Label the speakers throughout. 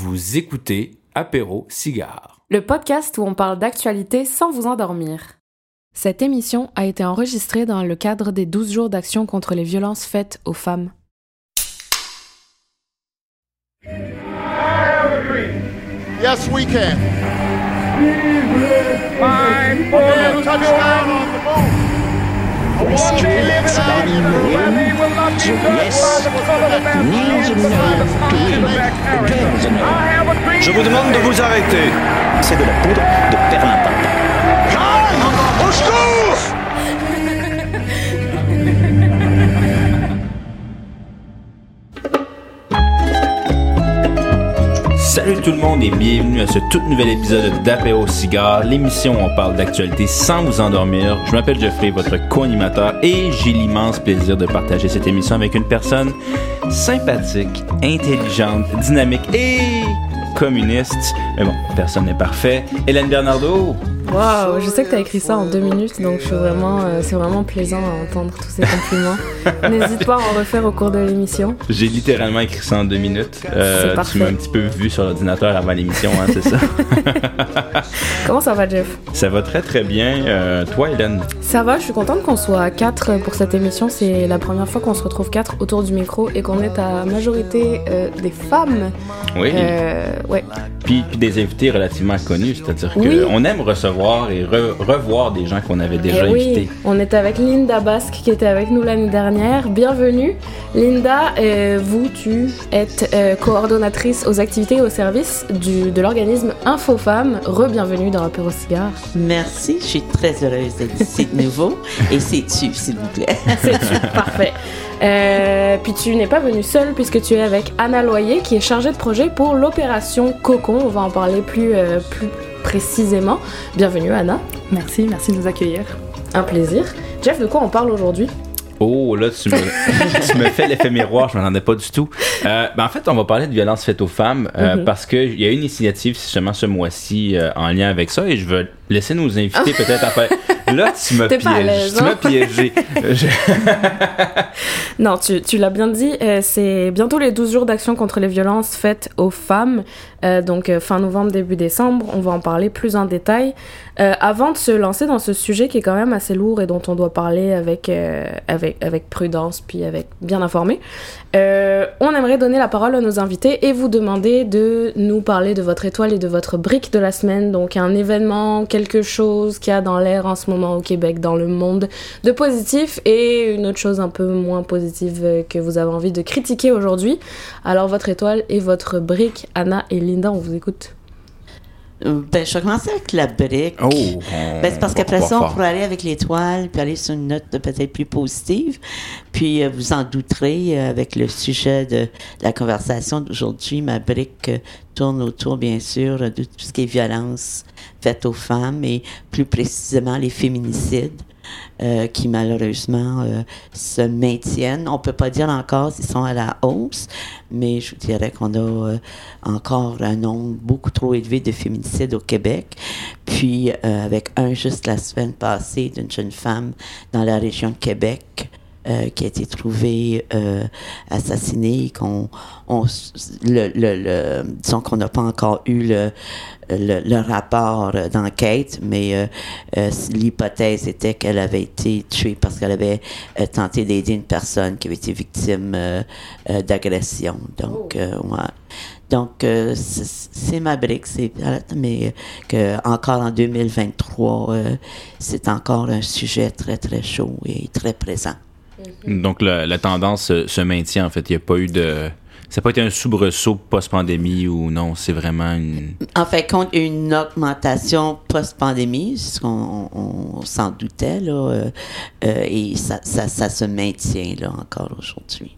Speaker 1: Vous écoutez Apéro Cigare.
Speaker 2: le podcast où on parle d'actualité sans vous endormir. Cette émission a été enregistrée dans le cadre des 12 jours d'action contre les violences faites aux femmes.
Speaker 3: Yes, we can. Man, touchdown on the moon.
Speaker 4: Je vous demande de vous arrêter. C'est de la poudre de perlimpinpin.
Speaker 3: Au secours!
Speaker 1: Salut tout le monde et bienvenue à ce tout nouvel épisode d'Apéro Cigare, l'émission où on parle d'actualité sans vous endormir. Je m'appelle Jeffrey, votre co-animateur, et j'ai l'immense plaisir de partager cette émission avec une personne sympathique, intelligente, dynamique et communiste. Mais bon, personne n'est parfait. Hélène Bernardo.
Speaker 2: Waouh, je sais que tu as écrit ça en deux minutes, donc je suis vraiment, euh, c'est vraiment plaisant à entendre tous ces compliments. N'hésite pas à en refaire au cours de l'émission.
Speaker 1: J'ai littéralement écrit ça en deux minutes. Euh, tu m'as un petit peu vu sur l'ordinateur avant l'émission, hein, c'est ça?
Speaker 2: Comment ça va, Jeff?
Speaker 1: Ça va très très bien. Euh, toi, Hélène?
Speaker 2: Ça va, je suis contente qu'on soit à quatre pour cette émission. C'est la première fois qu'on se retrouve quatre autour du micro et qu'on est à majorité euh, des femmes.
Speaker 1: Oui.
Speaker 2: Ouais.
Speaker 1: Puis, puis des invités relativement connus, c'est-à-dire
Speaker 2: Oui.
Speaker 1: qu'on aime recevoir et re- revoir des gens qu'on avait déjà
Speaker 2: Eh oui,
Speaker 1: invités.
Speaker 2: on est avec Linda Basque qui était avec nous l'année dernière. Bienvenue. Linda, euh, vous, tu êtes euh, coordonnatrice aux activités et aux services du, de l'organisme InfoFemme. Re-bienvenue dans Apéro Cigare.
Speaker 5: Merci, je suis très heureuse d'être ici de nouveau. Et c'est tu, s'il vous plaît.
Speaker 2: C'est parfait. Euh, puis tu n'es pas venue seule puisque tu es avec Anna Loyer qui est chargée de projet pour l'opération Cocon. On va en parler plus, euh, plus précisément. Bienvenue Anna.
Speaker 6: Merci, merci de nous accueillir.
Speaker 2: Un plaisir. Jeff, de quoi on parle aujourd'hui?
Speaker 1: Oh, là, tu me, tu me fais l'effet miroir, je m'en attendais pas du tout. Euh, ben, en fait, on va parler de violence faite aux femmes euh,
Speaker 2: Mhm.
Speaker 1: parce qu'il y a une initiative justement ce mois-ci euh, en lien avec ça et je veux laisser nos invités peut-être à faire. Là, tu m'as piégé. Tu m'as
Speaker 2: hein?
Speaker 1: piégé. Je-
Speaker 2: Non, tu, tu l'as bien dit, euh, c'est bientôt les 12 jours d'action contre les violences faites aux femmes. Euh, donc euh, fin novembre, début décembre, on va en parler plus en détail. Euh, avant de se lancer dans ce sujet qui est quand même assez lourd et dont on doit parler avec, avec, avec prudence puis avec bien informé, euh, on aimerait donner la parole à nos invités et vous demander de nous parler de votre étoile et de votre brique de la semaine. Donc un événement, quelque chose qu'il y a dans l'air en ce moment au Québec, dans le monde, de positif et une autre chose un peu moins positive que vous avez envie de critiquer aujourd'hui. Alors votre étoile et votre brique, Anna et Linda, on vous écoute.
Speaker 5: Euh, ben, je vais commencer avec la brique.
Speaker 1: Oh,
Speaker 5: Ben, c'est parce qu'après ça, on pourrait aller avec l'étoile, puis aller sur une note peut-être plus positive. Puis euh, vous en douterez euh, avec le sujet de la conversation d'aujourd'hui. Ma brique euh, tourne autour, bien sûr, de tout ce qui est violence faite aux femmes et plus précisément les féminicides. Euh, qui malheureusement euh, se maintiennent. On peut pas dire encore s'ils sont à la hausse, mais je dirais qu'on a euh, encore un nombre beaucoup trop élevé de féminicides au Québec. Puis euh, avec un juste la semaine passée d'une jeune femme dans la région de Québec euh, qui a été trouvée euh, assassinée, qu'on on, le, le, le- disons qu'on n'a pas encore eu le, le, le rapport euh, d'enquête, mais euh, euh, l'hypothèse était qu'elle avait été tuée parce qu'elle avait euh, tenté d'aider une personne qui avait été victime d'agression. Donc, euh, ouais. Donc, euh, c'est c'est ma brique, c'est mais euh, que encore en 2023, euh, c'est encore un sujet très, très chaud et très présent.
Speaker 1: Donc la, la tendance se, se maintient en fait. Il n'y a pas eu de. Ça n'a pas été un soubresaut post-pandémie ou non, c'est vraiment une.
Speaker 5: En fait, compte une augmentation post-pandémie, ce qu'on on, on s'en doutait, là, euh, euh, et ça, ça, ça se maintient là encore aujourd'hui.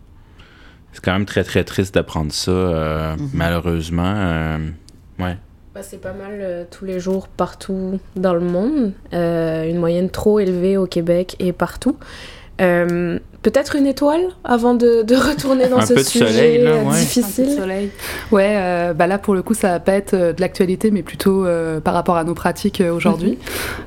Speaker 1: C'est quand même très très triste d'apprendre ça, euh, malheureusement. euh, ouais.
Speaker 2: Bah, c'est pas mal euh, tous les jours partout dans le monde, Euh, une moyenne trop élevée au Québec et partout. Euh, peut-être une étoile avant de, de retourner dans
Speaker 1: Un
Speaker 2: ce
Speaker 1: peu de
Speaker 2: sujet
Speaker 1: soleil, là, ouais.
Speaker 2: difficile.
Speaker 6: Un peu de soleil. Ouais, euh, bah là pour le coup ça va pas être euh, de l'actualité, mais plutôt euh, par rapport à nos pratiques euh, aujourd'hui.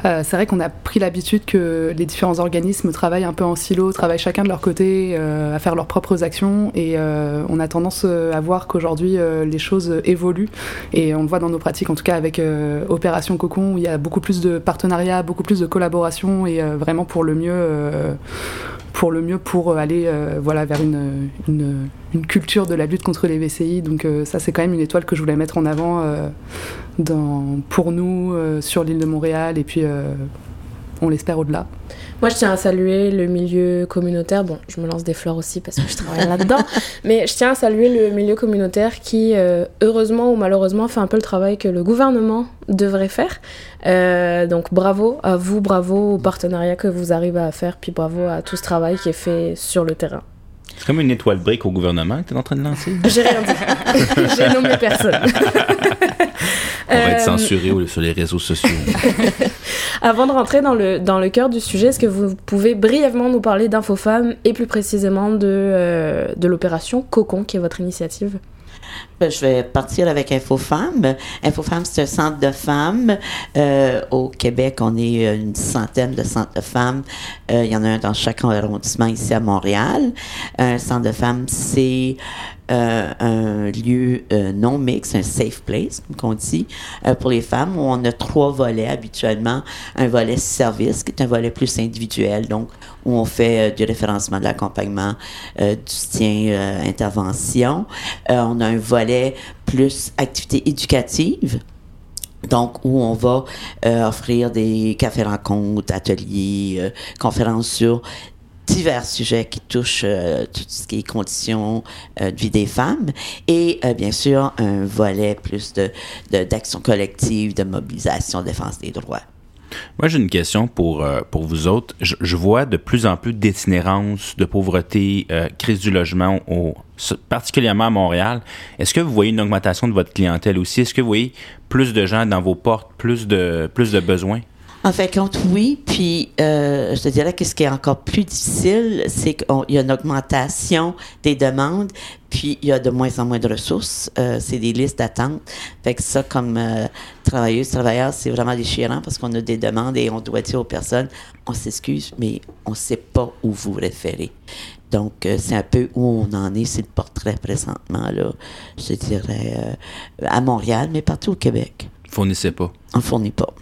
Speaker 6: Euh, c'est vrai qu'on a pris l'habitude que les différents organismes travaillent un peu en silo, travaillent chacun de leur côté euh, à faire leurs propres actions, et euh, on a tendance à voir qu'aujourd'hui euh, les choses évoluent, et on le voit dans nos pratiques, en tout cas avec euh, Opération Cocon, où il y a beaucoup plus de partenariats, beaucoup plus de collaboration, et euh, vraiment pour le mieux. Euh, pour le mieux pour aller euh, voilà, vers une, une, culture de la lutte contre les VCI. Donc euh, ça, c'est quand même une étoile que je voulais mettre en avant euh, pour nous euh, sur l'île de Montréal et puis euh, on l'espère au-delà.
Speaker 2: Moi, je tiens à saluer le milieu communautaire. Bon, je me lance des fleurs aussi parce que je travaille là-dedans. Mais je tiens à saluer le milieu communautaire qui, euh, heureusement ou malheureusement, fait un peu le travail que le gouvernement devrait faire. Euh, donc, bravo à vous, bravo au partenariat que vous arrivez à faire, puis bravo à tout ce travail qui est fait sur le terrain.
Speaker 1: C'est comme une étoile brique au gouvernement que tu es en train de lancer?
Speaker 2: J'ai rien dit. J'ai nommé personne.
Speaker 1: On va être
Speaker 2: Euh,
Speaker 1: censuré sur les réseaux sociaux.
Speaker 2: Avant de rentrer dans le, dans le cœur du sujet, est-ce que vous pouvez brièvement nous parler d'Infofemme et plus précisément de, euh, de l'opération Cocon, qui est votre initiative?
Speaker 5: Ben, je vais partir avec InfoFemmes. InfoFemmes, c'est un centre de femmes. Euh, au Québec, on est une centaine de centres de femmes. Euh, il y en a un dans chaque arrondissement ici à Montréal. Un centre de femmes, c'est euh, un lieu euh, non mix, un safe place, comme on dit, euh, pour les femmes, où on a trois volets habituellement. Un volet service, qui est un volet plus individuel, donc où on fait du référencement, de l'accompagnement, du soutien, intervention. On a un volet plus activité éducative. Donc, où on va offrir des cafés-rencontres, ateliers, euh, conférences sur divers sujets qui touchent euh, tout ce qui est conditions euh, de vie des femmes et euh, bien sûr un volet plus de d'action collective, de mobilisation, défense des droits.
Speaker 1: Moi, j'ai une question pour, pour vous autres. Je, vois de plus en plus d'itinérance, de pauvreté, crise du logement, particulièrement à Montréal. Est-ce que vous voyez une augmentation de votre clientèle aussi? Est-ce que vous voyez plus de gens dans vos portes, plus de, plus de besoins?
Speaker 5: En fait, compte, oui. Puis, euh, je te dirais que ce qui est encore plus difficile, c'est qu'il y a une augmentation des demandes, puis il y a de moins en moins de ressources. Euh, c'est des listes d'attente. Fait que ça, comme euh, travailleuse, travailleur, c'est vraiment déchirant parce qu'on a des demandes et on doit dire aux personnes, on s'excuse, mais on ne sait pas où vous référer. Donc, euh, c'est un peu où on en est, c'est le portrait présentement, là, je te dirais, euh, à Montréal, mais partout au Québec.
Speaker 1: Fournissez pas.
Speaker 5: On fournit pas.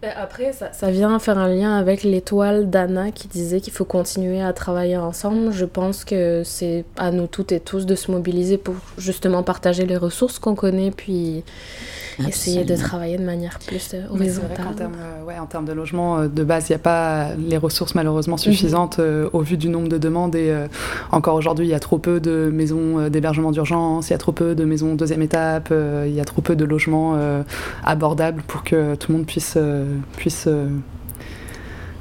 Speaker 2: Ben, Après, ça, ça vient faire un lien avec l'étoile d'Anna qui disait qu'il faut continuer à travailler ensemble. Je pense que c'est à nous toutes et tous de se mobiliser pour justement partager les ressources qu'on connaît, puis essayer de travailler de manière plus euh,
Speaker 6: c'est vrai
Speaker 2: horizontale.
Speaker 6: qu'en termes, euh, ouais, en termes de logement, euh, de base, il n'y a pas les ressources malheureusement suffisantes euh, au vu du nombre de demandes. Et encore aujourd'hui, il y a trop peu de maisons d'hébergement d'urgence, il y a trop peu de maisons deuxième étape, il y a trop peu de logements abordables pour que tout le monde puisse, puisse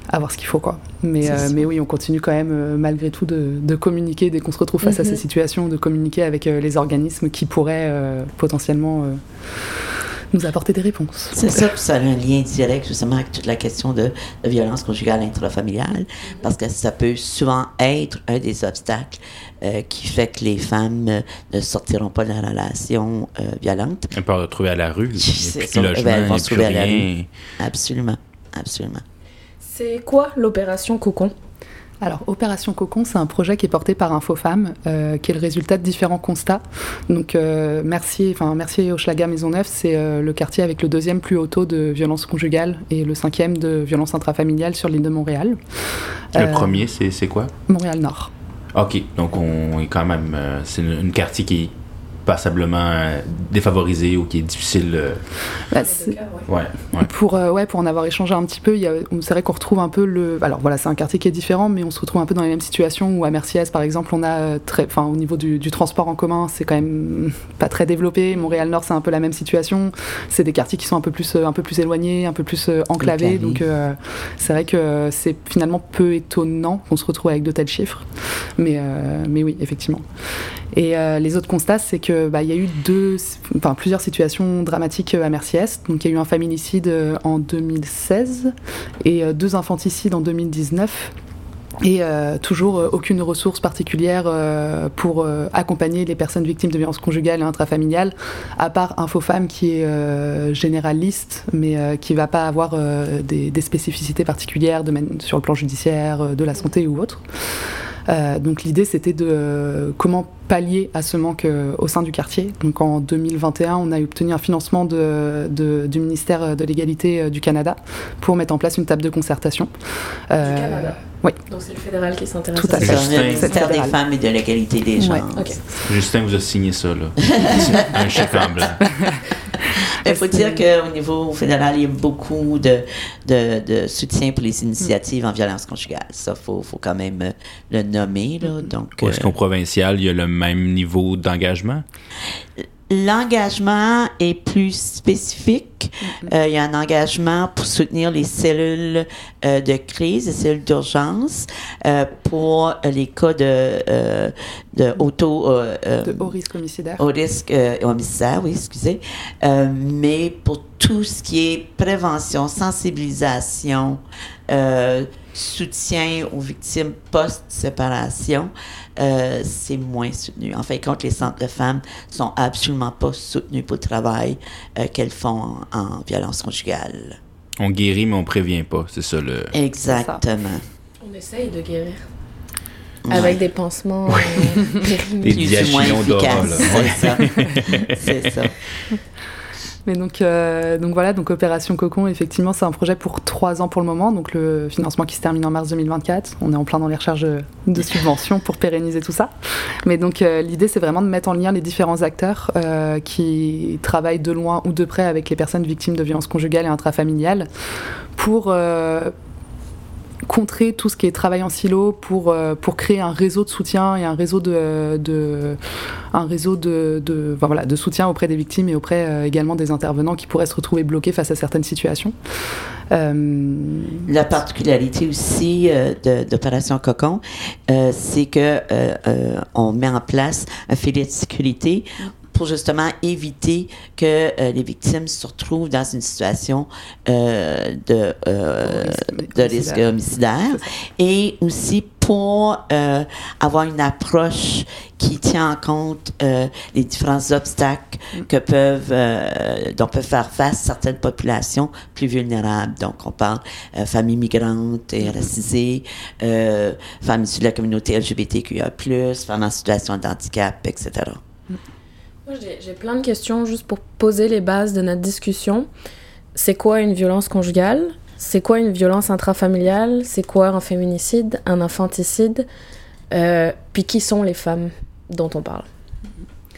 Speaker 6: avoir ce qu'il faut. Quoi. Mais, euh, mais oui, on continue quand même, euh, malgré tout, de, de communiquer dès qu'on se retrouve face à
Speaker 2: Mhm.
Speaker 6: ces situations, de communiquer avec euh, les organismes qui pourraient potentiellement nous apporter des réponses.
Speaker 5: C'est ça, puis ça a un lien direct justement avec toute la question de, de violence conjugale intrafamiliale, parce que ça peut souvent être un des obstacles euh, qui fait que les femmes euh, ne sortiront pas de la relation euh, violente.
Speaker 1: On peut retrouver à la rue.
Speaker 5: Ça.
Speaker 1: logement,
Speaker 5: ben, elles
Speaker 1: il
Speaker 5: vont
Speaker 1: n'y a
Speaker 5: se
Speaker 1: plus
Speaker 5: trouver à la
Speaker 1: rien.
Speaker 5: Absolument, absolument.
Speaker 2: C'est quoi l'opération Cocon?
Speaker 6: Alors, Opération Cocon, c'est un projet qui est porté par Infofemme, euh, qui est le résultat de différents constats. Donc, euh, Mercier, enfin Mercier Hochelaga Maisonneuve, c'est euh, le quartier avec le deuxième plus haut taux de violence conjugale et le cinquième de violence intrafamiliale sur l'île de Montréal.
Speaker 1: Le
Speaker 6: Euh,
Speaker 1: premier, c'est quoi?
Speaker 6: Montréal Nord.
Speaker 1: OK. Donc, on est quand même. c'est une, une quartier qui passablement euh, défavorisé ou qui est difficile. euh,
Speaker 6: Bah,
Speaker 1: ouais, ouais.
Speaker 6: Pour, euh, ouais, pour en avoir échangé un petit peu, il y a- on- c'est vrai qu'on retrouve un peu le. Alors voilà, c'est un quartier qui est différent, mais on se retrouve un peu dans les mêmes situations où à Merciès, par exemple, on a euh, très. Enfin, au niveau du, du transport en commun, c'est quand même pas très développé. Montréal-Nord, c'est un peu la même situation. C'est des quartiers qui sont un peu plus, un peu plus éloignés, un peu plus euh, enclavés. Donc euh, c'est vrai que c'est finalement peu étonnant qu'on se retrouve avec de tels chiffres. Mais, euh, mais oui, effectivement. Et euh, les autres constats, c'est que bah, y a eu plusieurs situations dramatiques euh, à Merciès. Donc il y a eu un féminicide euh, en 2016 et deux infanticides en 2019. Et euh, toujours euh, aucune ressource particulière euh, pour euh, accompagner les personnes victimes de violences conjugales et intrafamiliales, à part InfoFemme qui est euh, généraliste, mais euh, qui va pas avoir des, des spécificités particulières de sur le plan judiciaire, de la santé ou autre. Donc l'idée c'était de comment pallier à ce manque au sein du quartier. Donc en 2021, on a obtenu un financement de, de- du ministère de l'égalité du Canada pour mettre en place une table de concertation. Euh,
Speaker 2: Canada.
Speaker 6: Oui.
Speaker 2: Donc c'est le fédéral qui s'intéresse
Speaker 6: Tout à
Speaker 2: à
Speaker 6: fait.
Speaker 1: Justin.
Speaker 5: ministère des. Femmes et de l'égalité des genres.
Speaker 6: Ouais.
Speaker 1: Justin vous a signé ça, là. un chèque en blanc.
Speaker 5: Il faut dire qu'au niveau fédéral, il y a beaucoup de, de, de soutien pour les initiatives en violence conjugale. Ça, il faut, faut quand même euh, le nommer. Là. Donc,
Speaker 1: Ou est-ce
Speaker 5: euh,
Speaker 1: qu'au provincial, il y a le même niveau d'engagement?
Speaker 5: L'engagement est plus spécifique. Euh, il y a un engagement pour soutenir les cellules euh, de crise, les cellules d'urgence, euh, pour les cas de, euh, de auto... euh, euh,
Speaker 6: de haut risque homicidaire.
Speaker 5: au risque euh, homicide, oui, excusez. Euh, mais pour tout ce qui est prévention, sensibilisation, euh, soutien aux victimes post-séparation, euh, c'est moins soutenu. En fait, compte, les centres de femmes sont absolument pas soutenus pour le travail euh, qu'elles font en, en violence conjugale.
Speaker 1: On guérit, mais on prévient pas. C'est ça le.
Speaker 5: Exactement.
Speaker 2: On essaye de guérir.
Speaker 5: Ouais.
Speaker 2: Avec des pansements euh, périmés.
Speaker 1: Des diachylons d'or,
Speaker 5: c'est ça. c'est ça.
Speaker 6: Mais donc, euh, donc voilà, donc Opération Cocon, effectivement, c'est un projet pour trois ans pour le moment. Donc le financement qui se termine en mars 2024. On est en plein dans les recherches de, subventions pour pérenniser tout ça. Mais donc euh, l'idée, c'est vraiment de mettre en lien les différents acteurs euh, qui travaillent de loin ou de près avec les personnes victimes de violences conjugales et intrafamiliales pour contrer tout ce qui est travail en silo pour, euh, pour créer un réseau de soutien et un réseau de, de un réseau de, de, voilà, de soutien auprès des victimes et auprès euh, également des intervenants qui pourraient se retrouver bloqués face à certaines situations. Euh,
Speaker 5: La particularité aussi d'Opération Cocon, c'est que on met en place un filet de sécurité pour justement éviter que euh, les victimes se retrouvent dans une situation euh, de, euh,
Speaker 6: Risque
Speaker 5: de risque homicidaire. Et aussi pour avoir une approche qui tient en compte les différents obstacles que peuvent dont peuvent faire face certaines populations plus vulnérables. Donc on parle familles migrantes et racisées, euh, femmes issues de la communauté LGBTQIA+, femmes en situation de handicap, etc.
Speaker 2: Moi, j'ai- plein de questions juste pour poser les bases de notre discussion. C'est quoi une violence conjugale? C'est quoi une violence intrafamiliale? C'est quoi un féminicide Un infanticide? Euh, Puis qui sont les femmes dont on parle?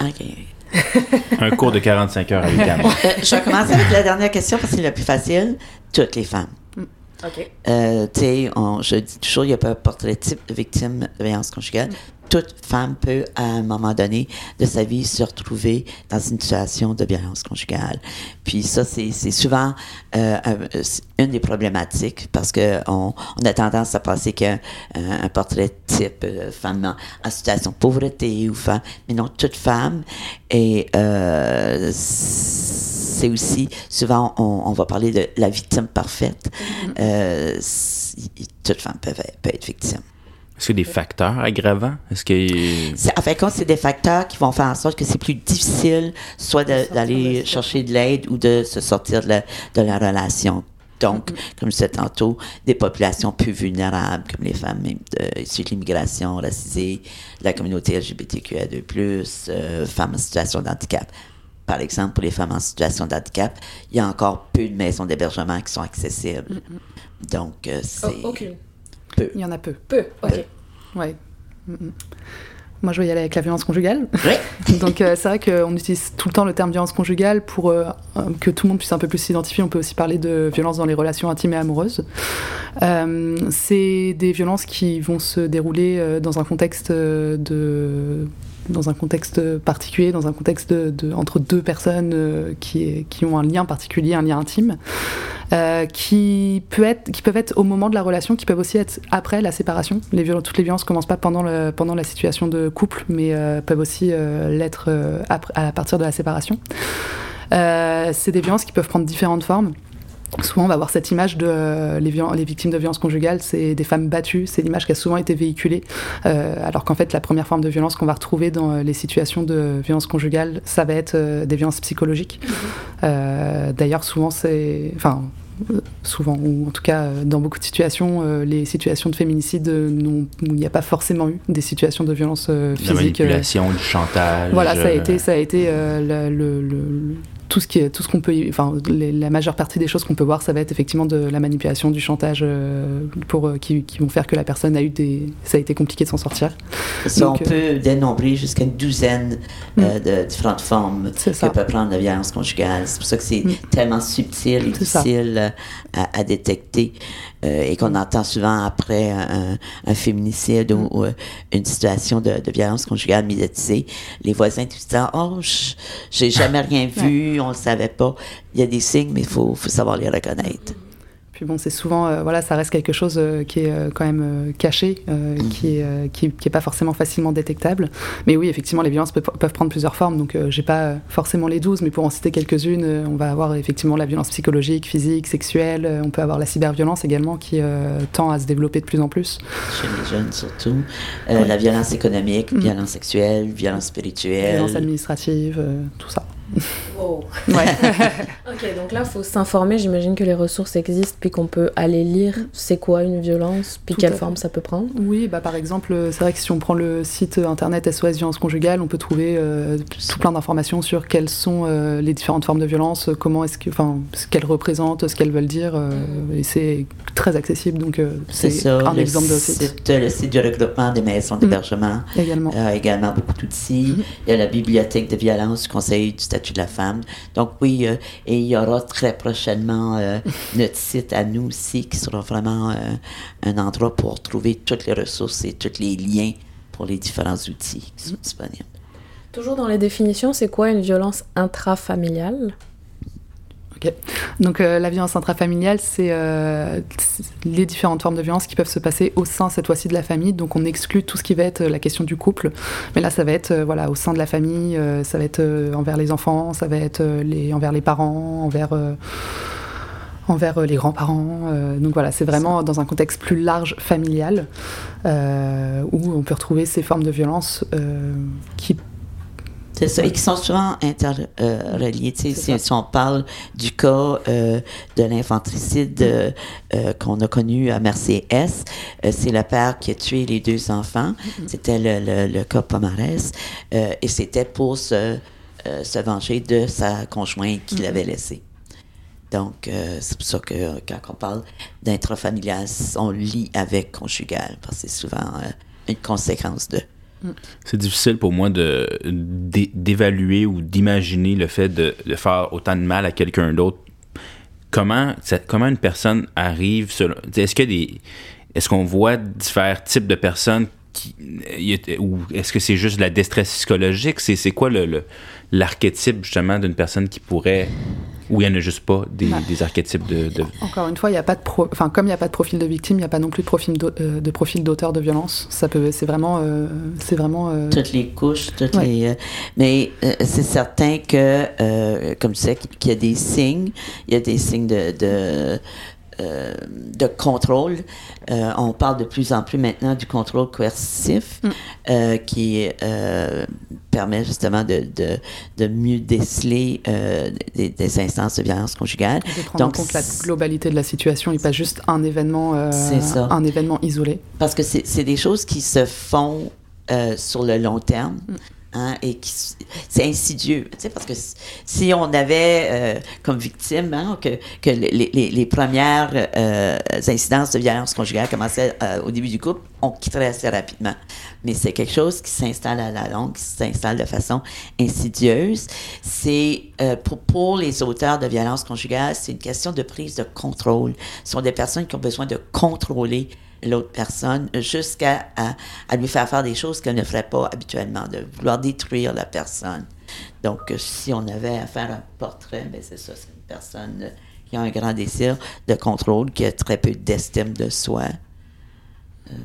Speaker 5: OK.
Speaker 1: Un cours de 45 heures à l'UQAM.
Speaker 5: Euh, je vais commencer avec la dernière question parce que c'est la plus facile. Toutes les femmes.
Speaker 2: Ok.
Speaker 5: Euh, tu sais, je dis toujours, il n'y a pas un portrait type de victime de violence conjugale. Toute femme peut, à un moment donné de sa vie, se retrouver dans une situation de violence conjugale. Puis ça, c'est souvent euh, c'est une des problématiques parce que on, a tendance à penser qu'un un, un portrait type euh, femme en, en situation de pauvreté ou femme, mais non, toute femme. Et euh, c'est aussi, souvent, on, on va parler de la victime parfaite. Euh, si- toute femme peut, peut être victime.
Speaker 1: Est-ce qu'il y a des facteurs aggravants? Est-ce que.
Speaker 5: C'est- En fait, compte, c'est des facteurs qui vont faire en sorte que c'est plus difficile, soit de- d'aller chercher de l'aide ou de se sortir de la, de la relation. Donc, comme je disais tantôt, des populations plus vulnérables, comme les femmes même de, issues de l'immigration, racisées, la communauté LGBTQA2+, euh, femmes en situation de handicap. Par exemple, pour les femmes en situation de handicap, il y a encore peu de maisons d'hébergement qui sont accessibles. Donc, euh, c'est
Speaker 2: Oh.
Speaker 5: Peu.
Speaker 6: il y en a peu.
Speaker 2: Peu. Ok.
Speaker 6: Ouais. Moi, je vais y aller avec la violence conjugale.
Speaker 5: Oui.
Speaker 6: Donc, euh, c'est vrai qu'on utilise tout le temps le terme violence conjugale pour euh, euh, que tout le monde puisse un peu plus s'identifier. On peut aussi parler de violence dans les relations intimes et amoureuses. Euh, c'est des violences qui vont se dérouler dans un contexte de dans un contexte particulier, dans un contexte de, entre deux personnes euh, qui, qui ont un lien particulier, un lien intime, euh, qui, peut être, qui peuvent être au moment de la relation, qui peuvent aussi être après la séparation. Toutes les violences commencent pas pendant, pendant la situation de couple, mais euh, peuvent aussi l'être à partir de la séparation. C'est des violences qui peuvent prendre différentes formes. Souvent on va avoir cette image de euh, les, les, victimes de violences conjugales, c'est des femmes battues, c'est l'image qui a souvent été véhiculée, euh, alors qu'en fait la première forme de violence qu'on va retrouver dans les situations de violence conjugale, ça va être des violences psychologiques. D'ailleurs souvent c'est... Enfin, souvent, ou en tout cas dans beaucoup de situations, les situations de féminicide où il n'y a pas forcément eu des situations de violence physique. La
Speaker 1: manipulation, du chantage.
Speaker 6: Voilà, ça a été, ça a été le, le tout ce qui est, tout ce qu'on peut, enfin, la majeure partie des choses qu'on peut voir, ça va être effectivement de la manipulation, du chantage, euh, pour euh, qui, qui, vont faire que la personne a eu des, ça a été compliqué de s'en sortir.
Speaker 5: Ça, on euh, peut dénombrer jusqu'à une douzaine mm. de différentes formes que peut prendre la violence conjugale. C'est pour ça que c'est mm. tellement subtil et difficile à, à, détecter. Et qu'on entend souvent après un, un féminicide ou, mm. une situation de, de, violence conjugale médiatisée, les voisins tout temps, oh, j'ai jamais rien vu, on le savait pas. Il y a des signes, mais il faut, faut savoir les reconnaître.
Speaker 6: Puis bon, c'est souvent, euh, voilà, ça reste quelque chose euh, qui est euh, quand même caché, mm. qui, est, qui, qui, est pas forcément facilement détectable. Mais oui, effectivement, les violences peuvent, peuvent prendre plusieurs formes. Donc, j'ai pas forcément les 12, mais pour en citer quelques-unes, on va avoir effectivement la violence psychologique, physique, sexuelle. on peut avoir la cyberviolence également qui tend à se développer de plus en plus.
Speaker 5: Chez les jeunes surtout. La violence économique, mm. violence sexuelle, violence spirituelle.
Speaker 6: Violence administrative, tout ça.
Speaker 2: Wow. Ouais. ok, donc là, il faut s'informer. J'imagine que les ressources existent, puis qu'on peut aller lire c'est quoi une violence, puis quelle forme ça peut prendre.
Speaker 6: Oui, bah, par exemple, c'est vrai que si on prend le site internet SOS Violence Conjugale, on peut trouver euh, tout plein d'informations sur quelles sont euh, les différentes formes de violence, comment est-ce que, enfin, ce qu'elles représentent, ce qu'elles veulent dire, euh, et c'est très accessible. Donc, c'est un exemple de
Speaker 5: site. Le site du regroupement des maisons mm. d'hébergement.
Speaker 6: Également.
Speaker 5: également beaucoup d'outils. Mm. Il y a la bibliothèque de violence du Conseil du statut de la femme. Donc oui, euh, et il y aura très prochainement euh, notre site à nous aussi qui sera vraiment euh, un endroit pour trouver toutes les ressources et tous les liens pour les différents outils qui sont disponibles.
Speaker 2: Toujours dans les définitions, c'est quoi une violence intrafamiliale?
Speaker 6: Donc euh, la violence intrafamiliale, c'est euh, les différentes formes de violence qui peuvent se passer au sein cette fois-ci de la famille. Donc on exclut tout ce qui va être la question du couple, mais là ça va être euh, voilà au sein de la famille, ça va être envers les enfants, ça va être envers les parents, envers envers les grands-parents. donc voilà, c'est vraiment dans un contexte plus large familial où on peut retrouver ces formes de violence qui
Speaker 5: c'est ça, et qui sont souvent interreliés. Euh, si, on parle du cas euh, de l'infantricide euh, qu'on a connu à Mercier S, c'est le père qui a tué les deux enfants. Mm-hmm. C'était le, le, cas Pomarès. et c'était pour se, se, venger de sa conjointe qu'il avait mm-hmm. laissée. Donc, c'est pour ça que quand on parle d'intrafamilial, on lit avec conjugal, parce que c'est souvent une conséquence de.
Speaker 1: C'est difficile pour moi d'évaluer ou d'imaginer le fait de, faire autant de mal à quelqu'un d'autre. Comment, comment une personne arrive Est-ce que des est-ce qu'on voit différents types de personnes qui, ou est-ce que c'est juste la détresse psychologique? C'est quoi le l'archétype justement d'une personne qui pourrait ou il n'y en a juste pas des, des archétypes de,
Speaker 6: Encore une fois, il y a pas de enfin comme il n'y a pas de profil de victime, il n'y a pas non plus de profil euh, de profil d'auteur de violence. Ça peut, c'est vraiment, euh, c'est vraiment. Euh,
Speaker 5: toutes les couches, toutes les. mais c'est certain que, comme tu sais, qu'il y a des signes, il y a des signes de euh, de contrôle. Euh, on parle de plus en plus maintenant du contrôle coercitif mm. euh, qui permet justement de, de, mieux déceler des, instances de violence conjugale.
Speaker 6: de prendre Donc, en compte la globalité de la situation et pas juste un événement, un événement isolé.
Speaker 5: Parce que c'est des choses qui se font sur le long terme. Mm. Hein, et c'est insidieux, tu sais, parce que si on avait euh, comme victime hein, que, les, premières euh, incidences de violence conjugale commençaient euh, au début du couple, on quitterait assez rapidement. Mais c'est quelque chose qui s'installe à la longue, qui s'installe de façon insidieuse. C'est pour, pour les auteurs de violence conjugale, c'est une question de prise de contrôle. Ce sont des personnes qui ont besoin de contrôler l'autre personne jusqu'à à, lui faire faire des choses qu'elle ne ferait pas habituellement, de vouloir détruire la personne. Donc, euh, si on avait à faire un portrait, ben c'est ça, c'est une personne euh, qui a un grand désir de contrôle, qui a très peu d'estime de soi. Euh,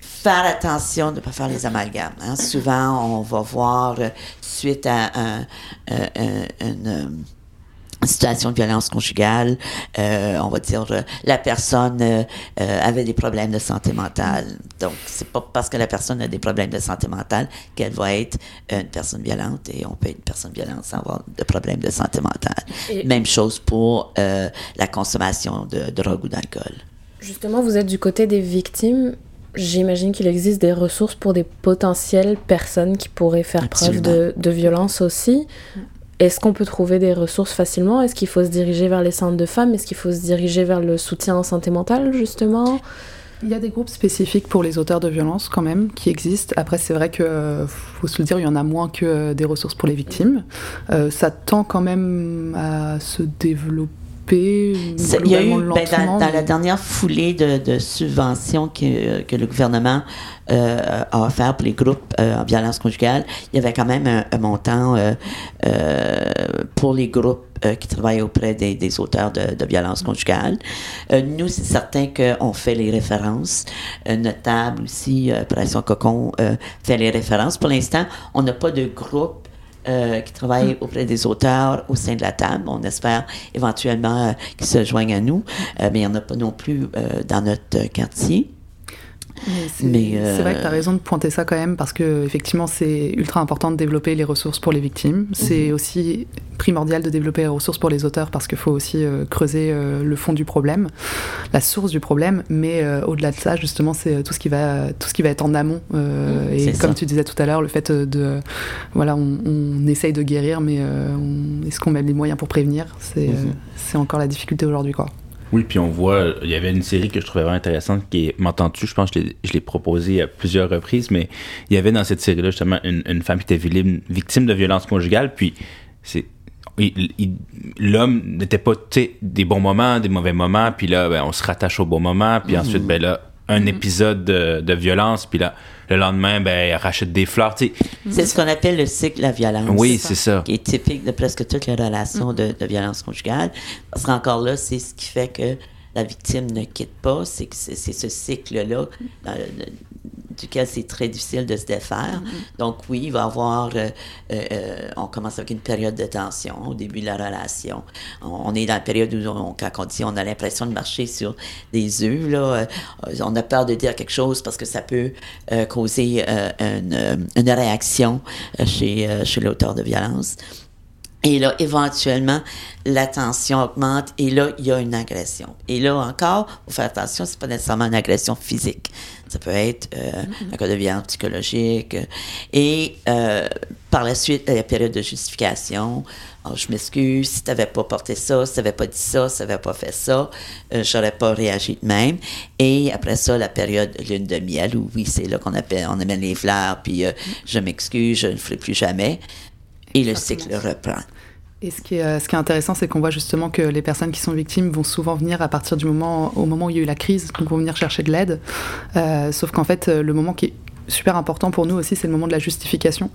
Speaker 5: faire attention de ne pas faire les amalgames. Hein. Souvent, on va voir, suite à un, un, situation de violence conjugale, euh, on va dire euh, la personne euh, avait des problèmes de santé mentale. Donc c'est pas parce que la personne a des problèmes de santé mentale qu'elle va être une personne violente et on peut être une personne violente sans avoir de problèmes de santé mentale.
Speaker 2: Et-
Speaker 5: Même chose pour la consommation de drogue ou d'alcool.
Speaker 2: Justement, vous êtes du côté des victimes. J'imagine qu'il existe des ressources pour des potentielles personnes qui pourraient faire preuve de, de violence aussi. Est-ce qu'on peut trouver des ressources facilement? Est-ce qu'il faut se diriger vers les centres de femmes? Est-ce qu'il faut se diriger vers le soutien en santé mentale, justement?
Speaker 6: Il y a des groupes spécifiques pour les auteurs de violences quand même qui existent. Après, c'est vrai que faut se le dire, il y en a moins que des ressources pour les victimes. Euh, ça tend quand même à se développer
Speaker 5: Il y a eu, ben, dans,
Speaker 6: lentement,
Speaker 5: dans
Speaker 6: mais-
Speaker 5: la dernière foulée de, de subventions que, que le gouvernement euh, a offert pour les groupes euh, en violence conjugale, il y avait quand même un, un montant euh, pour les groupes qui travaillent auprès des, des auteurs de, de violence conjugale. Nous, c'est certain qu'on fait les références. Euh, notre table aussi, Opération Cocon, fait les références. Pour l'instant, on n'a pas de groupe euh, qui travaillent auprès des auteurs au sein de la table. On espère éventuellement euh, qu'ils se joignent à nous, Euh, mais il n'y en a pas non plus euh, dans notre quartier.
Speaker 6: Mais c'est
Speaker 5: euh,
Speaker 6: vrai que tu as raison de pointer ça quand même parce que effectivement c'est ultra important de développer les ressources pour les victimes. C'est aussi primordial de développer les ressources pour les auteurs parce qu'il faut aussi euh, creuser euh, le fond du problème, la source du problème. Mais euh, au-delà de ça, justement, c'est euh, tout ce qui va tout ce qui va être en amont. Euh, et comme
Speaker 5: ça.
Speaker 6: tu disais tout à l'heure, le fait euh, de voilà, on, on essaye de guérir, mais euh, est-ce qu'on met les moyens pour prévenir? C'est euh, c'est encore la difficulté aujourd'hui, quoi.
Speaker 1: Oui, puis on voit, il y avait une série que je trouvais vraiment intéressante qui est M'entends-tu? Je pense que je l'ai- proposée à plusieurs reprises, mais il y avait dans cette série-là justement une, une femme qui était victime, de violence conjugale, puis c'est. L'homme n'était pas, des bons moments, des mauvais moments, puis là, ben, on se rattache au bon moment, puis ensuite, ben là, un épisode de, de violence, puis là, le lendemain, ben, elle rachète des fleurs, tu sais.
Speaker 5: C'est ce qu'on appelle le cycle de la violence.
Speaker 1: Oui, c'est ça.
Speaker 5: Qui est typique de presque toutes les relations de, de violence conjugale. Parce qu'encore là, c'est ce qui fait que la victime ne quitte pas, c'est c'est c'est ce cycle-là le- duquel c'est très difficile de se défaire. Donc oui, il va y avoir, euh, euh, on commence avec une période de tension au début de la relation. On, on est dans la période où, on- quand on dit on a l'impression de marcher sur des œufs, là, euh, on a peur de dire quelque chose parce que ça peut causer une, une réaction chez, chez l'auteur de violence. Et là, éventuellement, la tension augmente et là, il y a une agression. Et là encore, faut faire attention, c'est pas nécessairement une agression physique. Ça peut être euh, un cas de violence psychologique. Et euh, par la suite, la période de justification. Alors, je m'excuse, si tu n'avais pas porté ça, si tu n'avais pas dit ça, si tu n'avais pas fait ça, euh, j'aurais pas réagi de même. Et après ça, la période lune de miel, où oui, c'est là qu'on appelle, on amène les fleurs, puis euh, je m'excuse, je ne ferai plus jamais. Et le cycle reprend.
Speaker 6: Et ce qui est, euh, ce qui est intéressant, c'est qu'on voit justement que les personnes qui sont victimes vont souvent venir à partir du moment, au moment où il y a eu la crise, donc vont venir chercher de l'aide. Euh, sauf qu'en fait, euh, le moment qui est super important pour nous aussi, c'est le moment de la justification.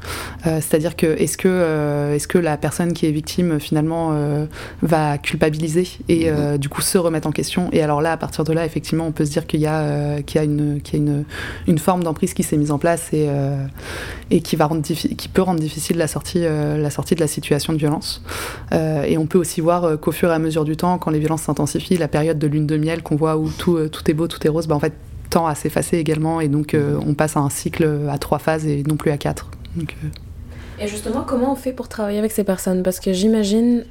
Speaker 6: Euh, C'est-à-dire que est-ce que, euh, que la personne qui est victime finalement euh, va culpabiliser et euh, du coup se remettre en question? Et alors là, à partir de là, effectivement, on peut se dire qu'il y y a, une, qu'il y a une, une forme d'emprise qui s'est mise en place et, et qui, va rendre qui peut rendre difficile la sortie, la sortie de la situation de violence. Et on peut aussi voir qu'au fur et à mesure du temps, quand les violences s'intensifient, la période de lune de miel qu'on voit où tout, tout est beau, tout est rose, bah, en fait, tend à s'effacer également. Et donc, euh, on passe à un cycle à trois phases et non plus à quatre. Euh,
Speaker 2: Et justement, comment on fait pour travailler avec ces personnes? Parce que j'imagine,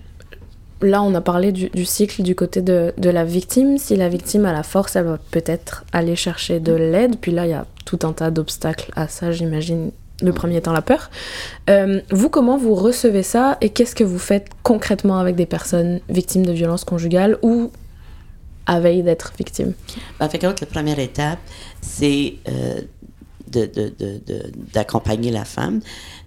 Speaker 2: là, on a parlé du, cycle du côté de, de la victime. Si la victime a la force, elle va peut-être aller chercher de l'aide. Puis là, il y a tout un tas d'obstacles à ça, j'imagine. Le premier étant la peur. Euh, vous, comment vous recevez ça? Et qu'est-ce que vous faites concrètement avec des personnes victimes de violences conjugales ou à veille d'être victimes
Speaker 5: En fait, compte, la première étape, c'est euh, de- de- de- de- d'accompagner la femme.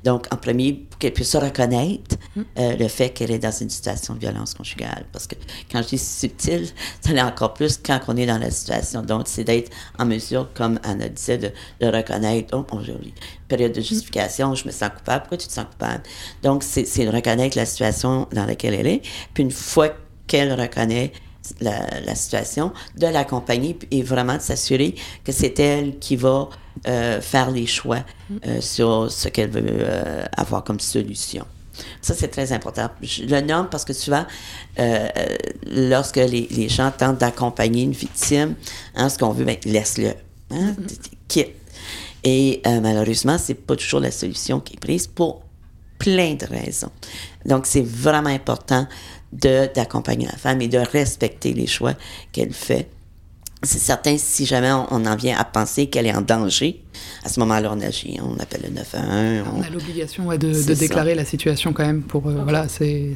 Speaker 5: Donc, en premier, pour qu'elle puisse se reconnaître euh, le fait qu'elle est dans une situation de violence conjugale. Parce que quand je dis subtil, ça l'est encore plus quand on est dans la situation. Donc, c'est d'être en mesure, comme Anna disait, de, de reconnaître, oh, bon, joli, période de justification, je me sens coupable, pourquoi tu te sens coupable? Donc, c'est c'est de reconnaître la situation dans laquelle elle est. Puis, une fois qu'elle reconnaît la, la situation, de l'accompagner et vraiment de s'assurer que c'est elle qui va euh, faire les choix euh, sur ce qu'elle veut euh, avoir comme solution. Ça, c'est très important. Je le nomme parce que souvent, lorsque les, les, gens tentent d'accompagner une victime, hein, ce qu'on veut, ben, laisse-le. Hein, mm-hmm. Quitte. Et malheureusement, c'est pas toujours la solution qui est prise pour plein de raisons. Donc, c'est vraiment important d'accompagner la femme et de respecter les choix qu'elle fait. C'est certain, si jamais on, en vient à penser qu'elle est en danger, à ce moment-là, on agit. On appelle le 911.
Speaker 6: On, on a l'obligation de, déclarer la situation quand même. Pour, euh, voilà, c'est,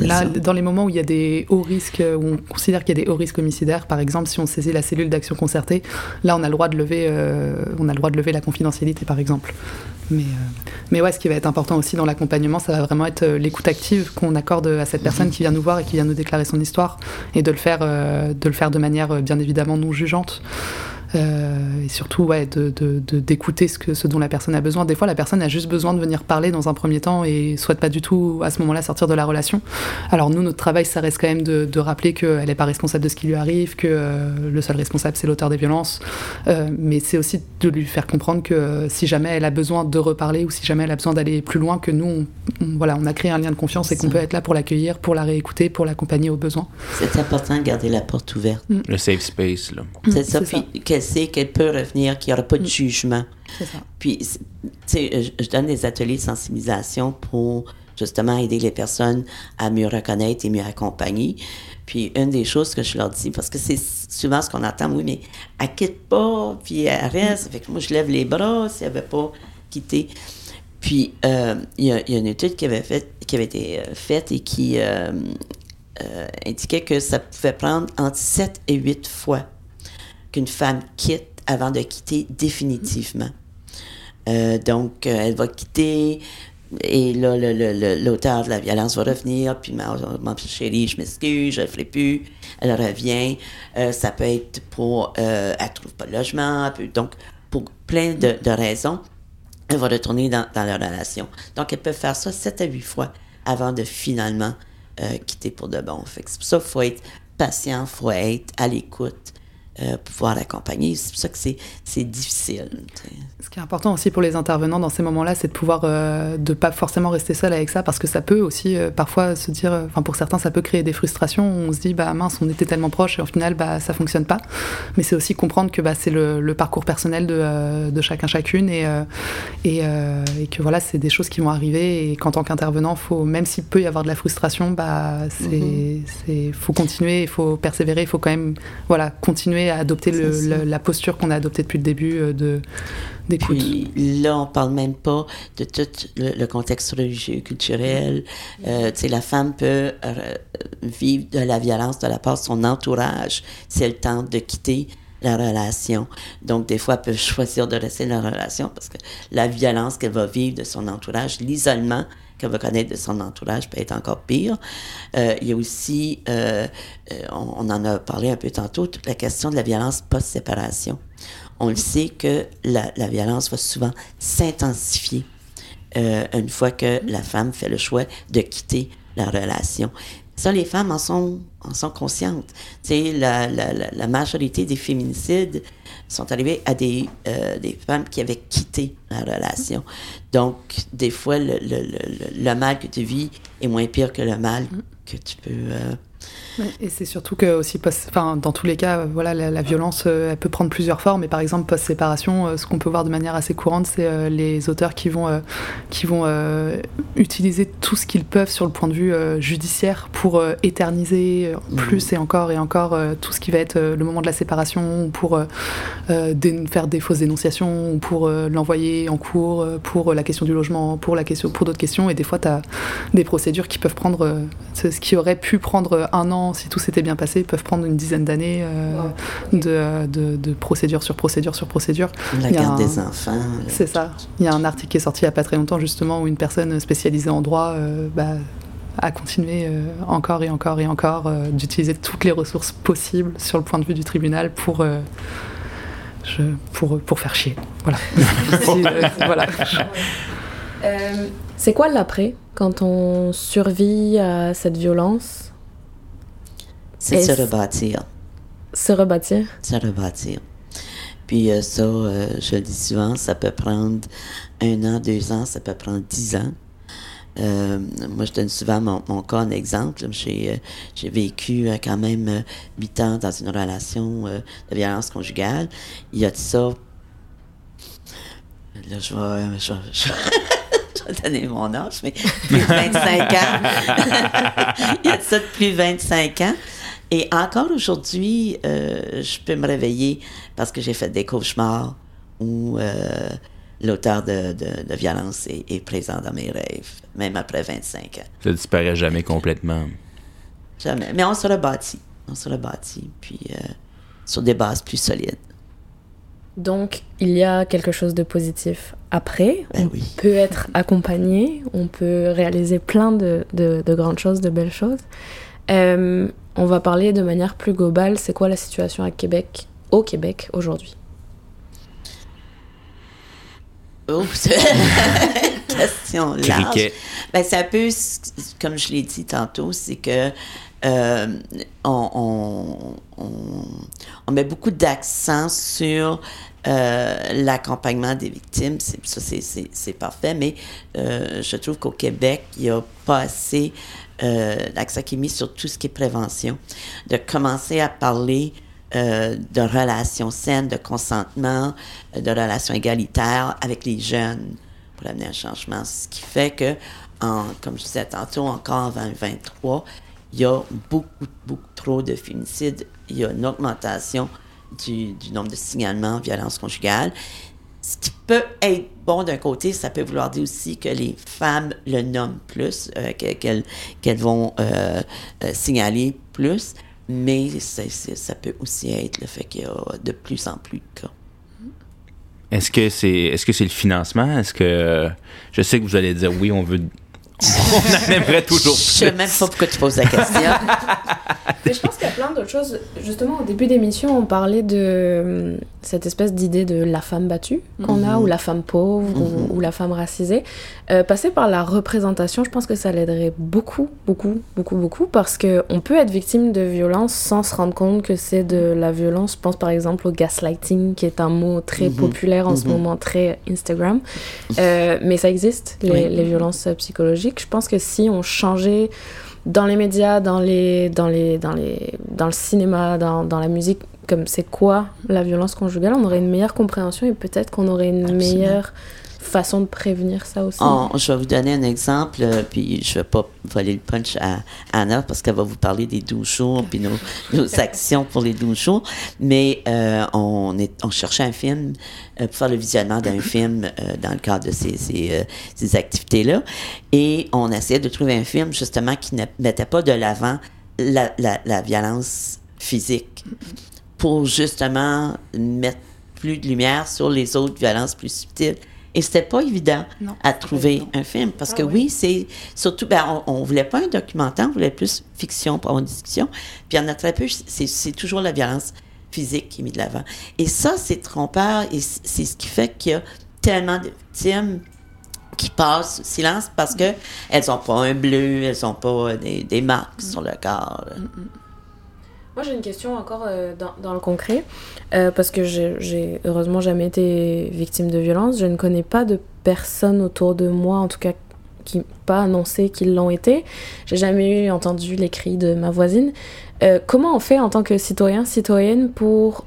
Speaker 6: là, dans les moments où il y a des hauts risques, où on considère qu'il y a des hauts risques homicidaires, par exemple, si on saisit la cellule d'action concertée, là, on a le droit de lever, euh, on a le droit de lever la confidentialité, par exemple. Mais, euh, mais ouais, ce qui va être important aussi dans l'accompagnement, ça va vraiment être l'écoute active qu'on accorde à cette personne qui vient nous voir et qui vient nous déclarer son histoire, et de le faire, de, le faire de manière bien évidemment non jugeante. Euh, et surtout ouais, d'écouter de, ce, que, ce dont la personne a besoin. Des fois, la personne a juste besoin de venir parler dans un premier temps et souhaite pas du tout à ce moment-là sortir de la relation. Alors nous, notre travail, ça reste quand même de, rappeler qu'elle n'est pas responsable de ce qui lui arrive, que euh, le seul responsable, c'est l'auteur des violences. Euh, mais c'est aussi de lui faire comprendre que si jamais elle a besoin de reparler ou si jamais elle a besoin d'aller plus loin, que nous, on, voilà, on a créé un lien de confiance et qu'on peut être là pour l'accueillir, pour la réécouter, pour l'accompagner au besoin.
Speaker 5: C'est important de garder la porte ouverte.
Speaker 1: Mm. Le safe space, là.
Speaker 5: C'est ça. Puis qu'elle sait qu'elle peut revenir, qu'il n'y aura pas de mm. jugement. Ça. Puis, tu sais, je donne des ateliers de sensibilisation pour justement aider les personnes à mieux reconnaître et mieux accompagner. Puis une des choses que je leur dis, parce que c'est souvent ce qu'on entend, oui, mais elle quitte pas, puis elle reste. Fait que moi, je lève les bras si elle veut pas quitter. Puis euh, il y, a une étude qui avait, fait, qui avait été euh, faite et qui euh, indiquait que ça pouvait prendre entre 7 et 8 fois qu'une femme quitte avant de quitter définitivement. Euh, donc, euh, elle va quitter et là, l'auteur de la violence va revenir, puis ma, chérie, je m'excuse, je ne ferai plus. Elle revient. Euh, ça peut être pour, elle ne trouve pas de logement, donc pour plein de, raisons, elle va retourner dans, dans, la relation. Donc, elle peut faire ça sept à huit fois avant de finalement quitter pour de bon. Fait c'est pour ça qu'il faut être patient, il faut être à l'écoute. Euh, pouvoir l'accompagner. C'est pour ça que c'est difficile.
Speaker 6: Ce qui est important aussi pour les intervenants dans ces moments-là, c'est de pouvoir euh, de pas forcément rester seul avec ça, parce que ça peut aussi euh, parfois se dire, enfin pour certains, ça peut créer des frustrations. On se dit, bah mince, on était tellement proche et au final, bah ça fonctionne pas. Mais c'est aussi comprendre que bah, c'est le, parcours personnel de, de chacun chacune et et, et, que voilà, c'est des choses qui vont arriver et qu'en tant qu'intervenant, faut même s'il peut y avoir de la frustration, bah c'est mm-hmm. faut continuer, il faut persévérer, il faut quand même voilà continuer à adopter la posture qu'on a adoptée depuis le début euh, de d'écoute.
Speaker 5: là, on parle même pas de tout le, contexte religieux, culturel. Euh, tu sais, la femme peut euh, vivre de la violence de la part de son entourage si elle tente de quitter la relation. Donc, des fois, elle peut choisir de rester dans la relation parce que la violence qu'elle va vivre de son entourage, l'isolement, qu'elle va connaître de son entourage peut être encore pire. Euh, il y a aussi, euh, euh, on, en a parlé un peu tantôt, toute la question de la violence post-séparation. On le sait que la, violence va souvent s'intensifier une fois que la femme fait le choix de quitter la relation. Ça, les femmes en sont, en sont conscientes. La, la, la, majorité des féminicides sont arrivés à des, euh, des femmes qui avaient quitté la relation. Donc, des fois, le, le, le, le mal que tu vis est moins pire que le mal que tu peux euh,
Speaker 6: et c'est surtout que aussi, enfin, dans tous les cas, voilà, la, violence, euh, elle peut prendre plusieurs formes. Et par exemple, post-séparation, euh, ce qu'on peut voir de manière assez courante, c'est euh, les auteurs qui vont, qui vont utiliser tout ce qu'ils peuvent sur le point de vue judiciaire pour éterniser plus et encore et encore tout ce qui va être le moment de la séparation, ou pour faire des fausses dénonciations, ou pour l'envoyer en cours, pour la question du logement, pour la question, pour d'autres questions. Et des fois, tu as des procédures qui peuvent prendre ce qui aurait pu prendre un an si tout s'était bien passé, peuvent prendre une dizaine d'années euh, de, de, de, procédure sur procédure sur procédure.
Speaker 5: La garde des enfants.
Speaker 6: C'est ça. Il y a un article qui est sorti il n'y a pas très longtemps, justement, où une personne spécialisée en droit euh, bah, a continué euh, encore et encore et encore d'utiliser toutes les ressources possibles sur le point de vue du tribunal pour. Je, pour, pour faire chier. Voilà.
Speaker 2: voilà. c'est quoi l'après quand on survit à cette violence?
Speaker 5: C'est se rebâtir.
Speaker 2: Se rebâtir?
Speaker 5: Se rebâtir. Puis euh, ça, euh, je le dis souvent, ça peut prendre un an, deux ans, ça peut prendre dix ans. Euh, moi, je donne souvent mon, mon cas en exemple. J'ai euh, j'ai vécu quand même huit ans dans une relation de violence conjugale. Il y a de ça. Là, je vais, je, vais- je donner mon âge, mais plus de 25 ans. Il y a de ça depuis 25 ans. Et encore aujourd'hui, euh, je peux me réveiller parce que j'ai fait des cauchemars où euh, l'auteur de, de, de violence est, est présent dans mes rêves, même après 25 ans.
Speaker 1: Ça disparaît jamais complètement.
Speaker 5: Jamais. Mais on se rebâtit. On se rebâtit, puis euh, sur des bases plus solides.
Speaker 2: Donc, il y a quelque chose de positif après.
Speaker 5: Ben
Speaker 2: on
Speaker 5: oui.
Speaker 2: peut être accompagné, on peut réaliser plein de, de- de grandes choses, de belles choses. Euh, on va parler de manière plus globale. C'est quoi la situation à Québec, au Québec aujourd'hui?
Speaker 5: C'est une question large. Ben, c'est un peu, c- comme je l'ai dit tantôt, c'est que euh, on, on- on- on met beaucoup d'accent sur euh, l'accompagnement des victimes. C'est- Ça, c'est parfait, mais euh, je trouve qu'au Québec, il n'y a pas assez d'accent qui est mis sur tout ce qui est prévention. De commencer à parler euh, de relations saines, de consentement, euh, de relations égalitaires avec les jeunes pour amener un changement. Ce qui fait que, comme je disais tantôt, encore en 2023, il y a beaucoup, beaucoup trop de féminicides. Il y a une augmentation du, du nombre de signalements de violence conjugale. Ce qui peut être bon d'un côté, ça peut vouloir dire aussi que les femmes le nomment plus, euh, que- qu'elles qu'elles vont euh, euh, signaler plus, mais c'est- ça peut aussi être le fait qu'il y a de plus en plus de cas.
Speaker 1: Est-ce que c'est est-ce que c'est le financement? Est-ce que je sais que vous allez dire oui, on veut on en aimerait toujours
Speaker 5: Je sais
Speaker 1: plus.
Speaker 5: même pas pourquoi tu poses la question.
Speaker 2: Mais je pense qu'il y a plein d'autres choses. Justement, au début d'émission, on parlait de euh, cette espèce d'idée de la femme battue qu'on a,
Speaker 5: Mhm.
Speaker 2: ou la femme pauvre, ou- ou, la femme racisée. Euh, passer par la représentation, je pense que ça l'aiderait beaucoup, beaucoup, beaucoup, beaucoup, parce qu'on peut être victime de violence sans se rendre compte que c'est de la violence. Je pense par exemple au gaslighting, qui est un mot très
Speaker 5: Mhm.
Speaker 2: populaire en ce
Speaker 5: Mhm.
Speaker 2: moment, très Instagram. Euh, mais ça existe, les,
Speaker 5: Oui.
Speaker 2: les violences psychologiques. Je pense que si on changeait dans les médias, dans, les, dans, les, dans, les, dans le cinéma, dans, dans la musique, comme c'est quoi la violence conjugale, on aurait une meilleure compréhension et peut-être qu'on aurait une
Speaker 5: Absolument.
Speaker 2: meilleure façon de prévenir ça aussi.
Speaker 5: On- je vais vous donner un exemple, euh, puis je vais pas voler le punch à Anna parce qu'elle va vous parler des 12 jours puis nos, nos actions pour les 12 jours. Mais euh, on, est, on cherchait un film euh, pour faire le visionnement d'un film euh, dans le cadre de ces, ces, ces activités-là. Et on essayait de trouver un film justement qui ne mettait pas de l'avant la, la, la violence physique pour justement mettre plus de lumière sur les autres violences plus subtiles. Et c'était pas évident
Speaker 6: Non,
Speaker 5: à trouver un film parce
Speaker 2: Ah
Speaker 5: que
Speaker 2: oui.
Speaker 5: oui, c'est surtout, ben, on, on voulait pas un documentaire, on voulait plus fiction pour avoir une discussion. Puis en a très peu, c'est toujours la violence physique qui est mise de l'avant. Et ça, c'est trompeur et c'est ce qui fait qu'il y a tellement de victimes qui passent sous silence parce que elles ont pas un bleu, elles ont pas des, des marques sur le corps.
Speaker 2: Moi, j'ai une question encore euh, dans, le concret, euh, parce que j'ai- heureusement jamais été victime de violence. Je ne connais pas de personnes autour de moi, en tout cas, qui pas annoncé qu'ils l'ont été. J'ai jamais eu entendu les cris de ma voisine. Euh, comment on fait en tant que citoyen, citoyenne pour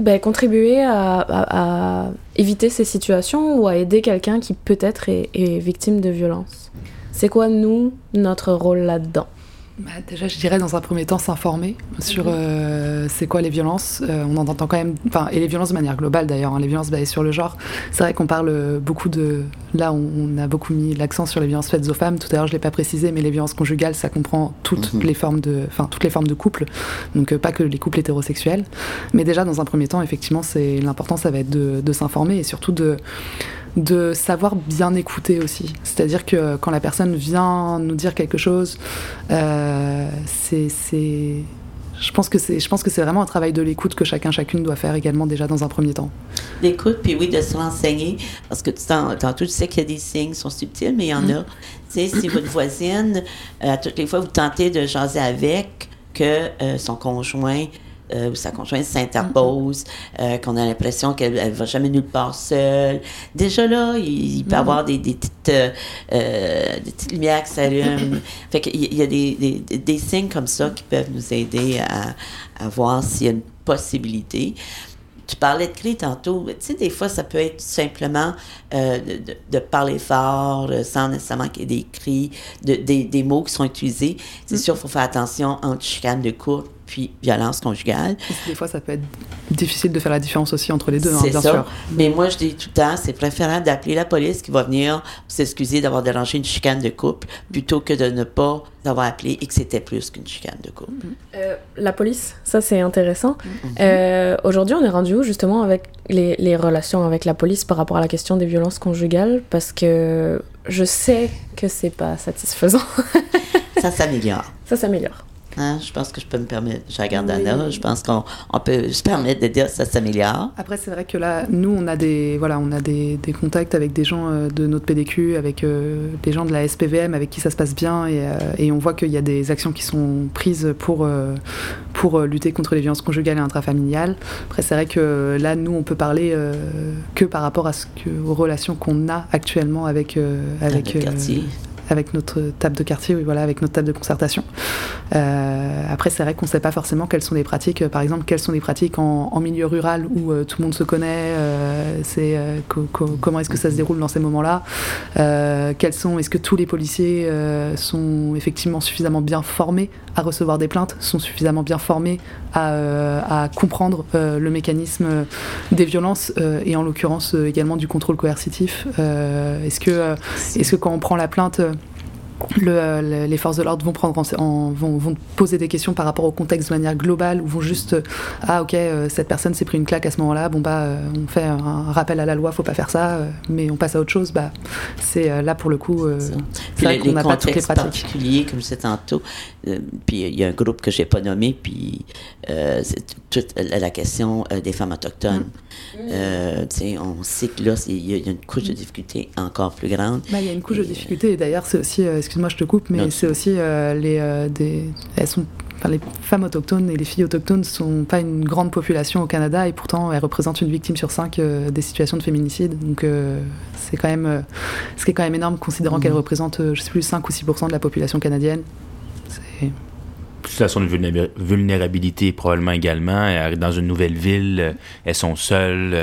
Speaker 2: ben, contribuer à, éviter ces situations ou à aider quelqu'un qui peut-être est victime de violence? C'est quoi, nous, notre rôle là-dedans?
Speaker 6: Bah, déjà, je dirais dans un premier temps s'informer sur euh, c'est quoi les violences. Euh, on en entend quand même, enfin, et les violences de manière globale d'ailleurs, hein, les violences basées sur le genre. C'est vrai qu'on parle beaucoup de. Là, on, on a beaucoup mis l'accent sur les violences faites aux femmes. Tout à l'heure, je l'ai pas précisé, mais les violences conjugales, ça comprend toutes
Speaker 5: Mhm.
Speaker 6: les formes de, enfin, toutes les formes de couple. Donc, euh, pas que les couples hétérosexuels. Mais déjà, dans un premier temps, effectivement, c'est l'important, ça va être de, de s'informer et surtout de de savoir bien écouter aussi. C'est-à-dire que quand la personne vient nous dire quelque chose, euh, c'est, je pense que c'est, je pense que c'est vraiment un travail de l'écoute que chacun chacune doit faire également déjà dans un premier temps.
Speaker 5: L'écoute, puis oui, de se renseigner, parce que tantôt, tu sais qu'il y a des signes qui sont subtils, mais il y en a. Tu sais, si votre voisine, euh, à toutes les fois, vous tentez de jaser avec, que euh, son conjoint euh, où sa conjointe s'interpose, euh, qu'on a l'impression qu'elle ne va jamais nulle part seule. Déjà là, il, il peut y avoir des, des petites, euh, des petites lumières qui s'allument. fait qu'il y a des, des, des signes comme ça qui peuvent nous aider à, à voir s'il y a une possibilité. Tu parlais de cris tantôt. Tu sais, des fois, ça peut être simplement de, de- de parler fort, sans nécessairement qu'il y ait des cris, de- des, des mots qui sont utilisés. C'est sûr, il faut faire attention entre chicane de couple puis violence conjugale.
Speaker 6: Des fois, ça peut être difficile de faire la différence aussi entre les deux, hein,
Speaker 5: C'est
Speaker 6: bien
Speaker 5: ça.
Speaker 6: sûr.
Speaker 5: Mais moi, je dis tout le temps, c'est préférable d'appeler la police qui va venir s'excuser d'avoir dérangé une chicane de couple plutôt que de ne pas avoir appelé et que c'était plus qu'une chicane de couple.
Speaker 2: Euh, la police, ça c'est intéressant. Euh, Aujourd'hui, on est rendu où justement avec les, les relations avec la police par rapport à la question des violences conjugales? Parce que je sais que c'est pas satisfaisant.
Speaker 5: Ça s'améliore.
Speaker 2: ça s'améliore.
Speaker 5: Hein, je pense que je peux me permettre, je regarde Anna, je pense qu'on on peut se permettre de dire que ça s'améliore.
Speaker 6: Après, c'est vrai que là, nous, on a des, voilà, on a des, des contacts avec des gens euh, de notre PDQ, avec euh, des gens de la SPVM, avec qui ça se passe bien, et, euh, et on voit qu'il y a des actions qui sont prises pour, pour lutter contre les violences conjugales et intrafamiliales. Après, c'est vrai que là, nous, on peut parler que par rapport à ce que, aux relations qu'on a actuellement avec, avec,
Speaker 5: Avec le quartier.
Speaker 6: Avec notre table de quartier, oui, voilà, avec notre table de concertation. Euh, après, c'est vrai qu'on ne sait pas forcément quelles sont les pratiques. euh, Par exemple, quelles sont les pratiques en, milieu rural où euh, tout le monde se connaît. comment est-ce que ça se déroule dans ces moments-là Quels sont Est-ce que tous les policiers sont effectivement suffisamment bien formés à recevoir des plaintes, sont suffisamment bien formés à, euh, à comprendre euh, le mécanisme euh, des violences et en l'occurrence également du contrôle coercitif. Est-ce que est-ce que quand on prend la plainte, le, euh, le- les forces de l'ordre vont, prendre en- en- vont, vont poser des questions par rapport au contexte de manière globale ou vont juste euh, ah ok euh, cette personne s'est pris une claque à ce moment-là bon bah euh, on fait un, un rappel à la loi faut pas faire ça euh, mais on passe à autre chose bah c'est euh, là pour le coup euh, c'est qu'on n'a pas toutes les
Speaker 5: contextes
Speaker 6: pratiques
Speaker 5: particuliers, comme je disais tantôt, euh, puis il y a un groupe que j'ai pas nommé, puis euh, c'est toute la, question euh, des femmes autochtones. Euh, tu sais, on sait que là, c'est- il y, a- il y a une couche de difficulté encore plus grande.
Speaker 6: Bah, il y a une couche de difficulté et d'ailleurs c'est aussi, euh, excuse-moi je te coupe, mais c'est aussi euh, les euh, des, elles sont, enfin les femmes autochtones et les filles autochtones sont pas une grande population au Canada et pourtant elles représentent une victime sur cinq euh, des situations de féminicide, donc euh, c'est quand même, euh, ce qui est quand même énorme considérant qu'elles représentent, euh, je sais plus 5 ou 6 de la population canadienne. C'est-
Speaker 1: Situation de vulnéra- vulnérabilité probablement également. Dans une nouvelle ville, elles sont seules,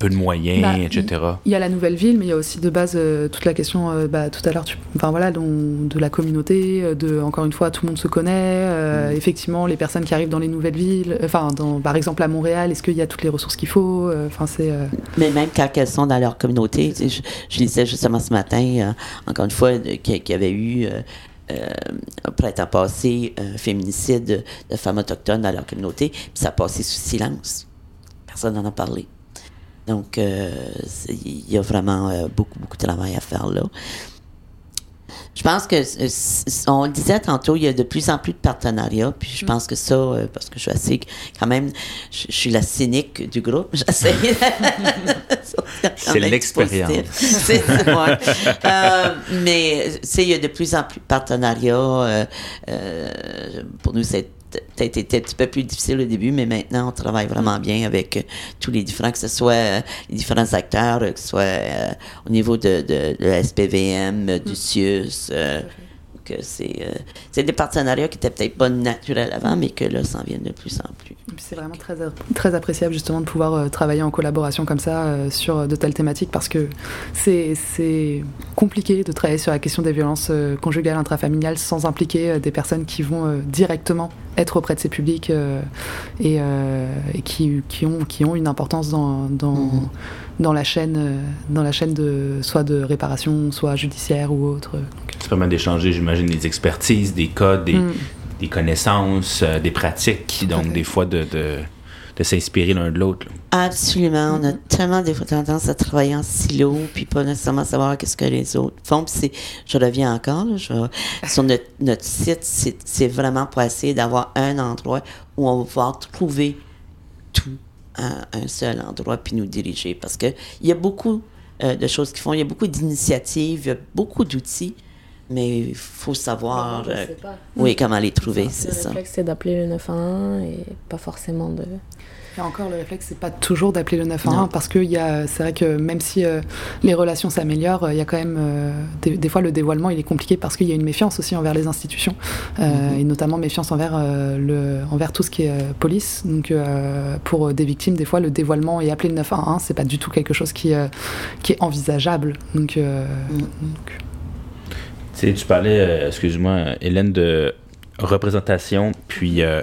Speaker 1: peu de moyens,
Speaker 6: Bah,
Speaker 1: etc.
Speaker 6: Il y a la nouvelle ville, mais il y a aussi de base euh, toute la question, euh, bah, tout à l'heure, tu- enfin voilà, de la communauté, euh, de encore une fois, tout le monde se connaît. euh, Effectivement, les personnes qui arrivent dans les nouvelles villes, enfin, dans, par exemple à Montréal, est-ce qu'il y a toutes les ressources qu'il faut Enfin, c'est. euh,
Speaker 5: Mais même quand elles sont dans leur communauté, tu sais, je, je lisais justement ce matin, euh, encore une fois, qu'il y avait eu, euh, euh, à passer, un féminicide de, de femmes autochtones dans leur communauté, puis ça a passé sous silence. Personne n'en a parlé. Donc, euh, il y a vraiment euh, beaucoup, beaucoup de travail à faire là. Je pense que, on le disait tantôt, il y a de plus en plus de partenariats, puis je pense que ça, euh, parce que je suis assez, quand même, je, je suis la cynique du groupe, j'essaie.
Speaker 1: C'est l'expérience.
Speaker 5: C'est ouais. Euh, mais, tu sais, il y a de plus en plus de partenariats. euh, euh, pour nous, c'est peut-être été un petit peu plus difficile au début, mais maintenant, on travaille vraiment bien avec euh, tous les différents, que ce soit euh, les différents acteurs, euh, que ce soit euh, au niveau de, de, de la SPVM, du CIUS, euh, que c'est euh, c'est des partenariats qui étaient peut-être pas naturels avant, mais que là, s'en viennent de plus en plus.
Speaker 6: c'est vraiment très, très appréciable justement de pouvoir euh, travailler en collaboration comme ça euh, sur de telles thématiques parce que c'est compliqué de travailler sur la question des violences conjugales intrafamiliales sans impliquer des personnes qui vont directement être auprès de ces publics et, et qui, qui, ont, qui ont une importance dans, dans,
Speaker 5: Mhm.
Speaker 6: dans la chaîne, dans la chaîne de, soit de réparation, soit judiciaire ou autre. Donc,
Speaker 1: D'échanger, j'imagine, des expertises, des codes, des,
Speaker 6: Mm.
Speaker 1: des connaissances, euh, des pratiques, donc des fois de, de, de s'inspirer l'un de l'autre.
Speaker 5: Absolument. On a tellement des fois tendance à travailler en silo, puis pas nécessairement savoir qu'est-ce que les autres font. Puis c'est, je reviens encore, là, je- sur notre, notre site, c'est, c'est vraiment pour essayer d'avoir un endroit où on va pouvoir trouver tout à un seul endroit, puis nous diriger. Parce que il y a beaucoup euh, de choses qui font, il y a beaucoup d'initiatives, il y a beaucoup d'outils. Mais il faut savoir,
Speaker 2: Je
Speaker 5: euh,
Speaker 2: sais pas.
Speaker 5: oui, comment les trouver,
Speaker 2: Le
Speaker 5: c'est ça.
Speaker 2: réflexe, c'est d'appeler le 911 et pas forcément de.
Speaker 6: Et encore, le réflexe, c'est pas toujours d'appeler le 911
Speaker 5: Non.
Speaker 6: parce que il y a- c'est vrai que même si euh, les relations s'améliorent, euh, il y a quand même euh, des, des fois le dévoilement il est compliqué parce qu'il y a une méfiance aussi envers les institutions euh,
Speaker 5: Mhm.
Speaker 6: et notamment méfiance envers euh, le envers tout ce qui est euh, police. Donc euh, pour euh, des victimes, des fois le dévoilement et appeler le 911, c'est pas du tout quelque chose qui euh, qui est envisageable. Donc, euh,
Speaker 5: Mm.
Speaker 6: donc,
Speaker 1: Tu sais, tu parlais, euh, excuse-moi, Hélène, de représentation, puis euh,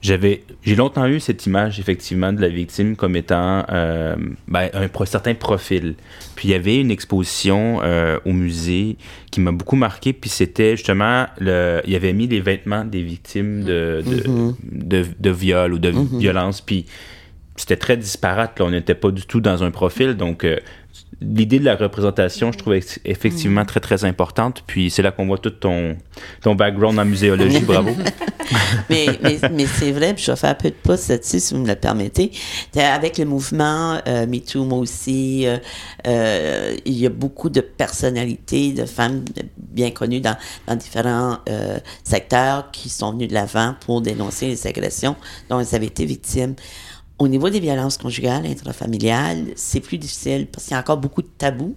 Speaker 1: j'avais, j'ai longtemps eu cette image effectivement de la victime comme étant euh, ben, un certain profil. Puis il y avait une exposition euh, au musée qui m'a beaucoup marqué, puis c'était justement, le, il avait mis les vêtements des victimes de, de,
Speaker 5: Mhm.
Speaker 1: de, de viol ou de
Speaker 5: Mhm.
Speaker 1: violence, puis c'était très disparate. Là. On n'était pas du tout dans un profil. Donc, euh, l'idée de la représentation, je trouvais ex- effectivement très, très importante. Puis, c'est là qu'on voit tout ton, ton background en muséologie. Bravo.
Speaker 5: mais mais, c'est vrai, je vais faire un peu de pouce là-dessus, si vous me le permettez. Avec le mouvement euh, MeToo, moi aussi, euh, il y a beaucoup de personnalités, de femmes bien connues dans, différents secteurs qui sont venues de l'avant pour dénoncer les agressions dont elles avaient été victimes. Au niveau des violences conjugales, intrafamiliales, c'est plus difficile parce qu'il y a encore beaucoup de tabous.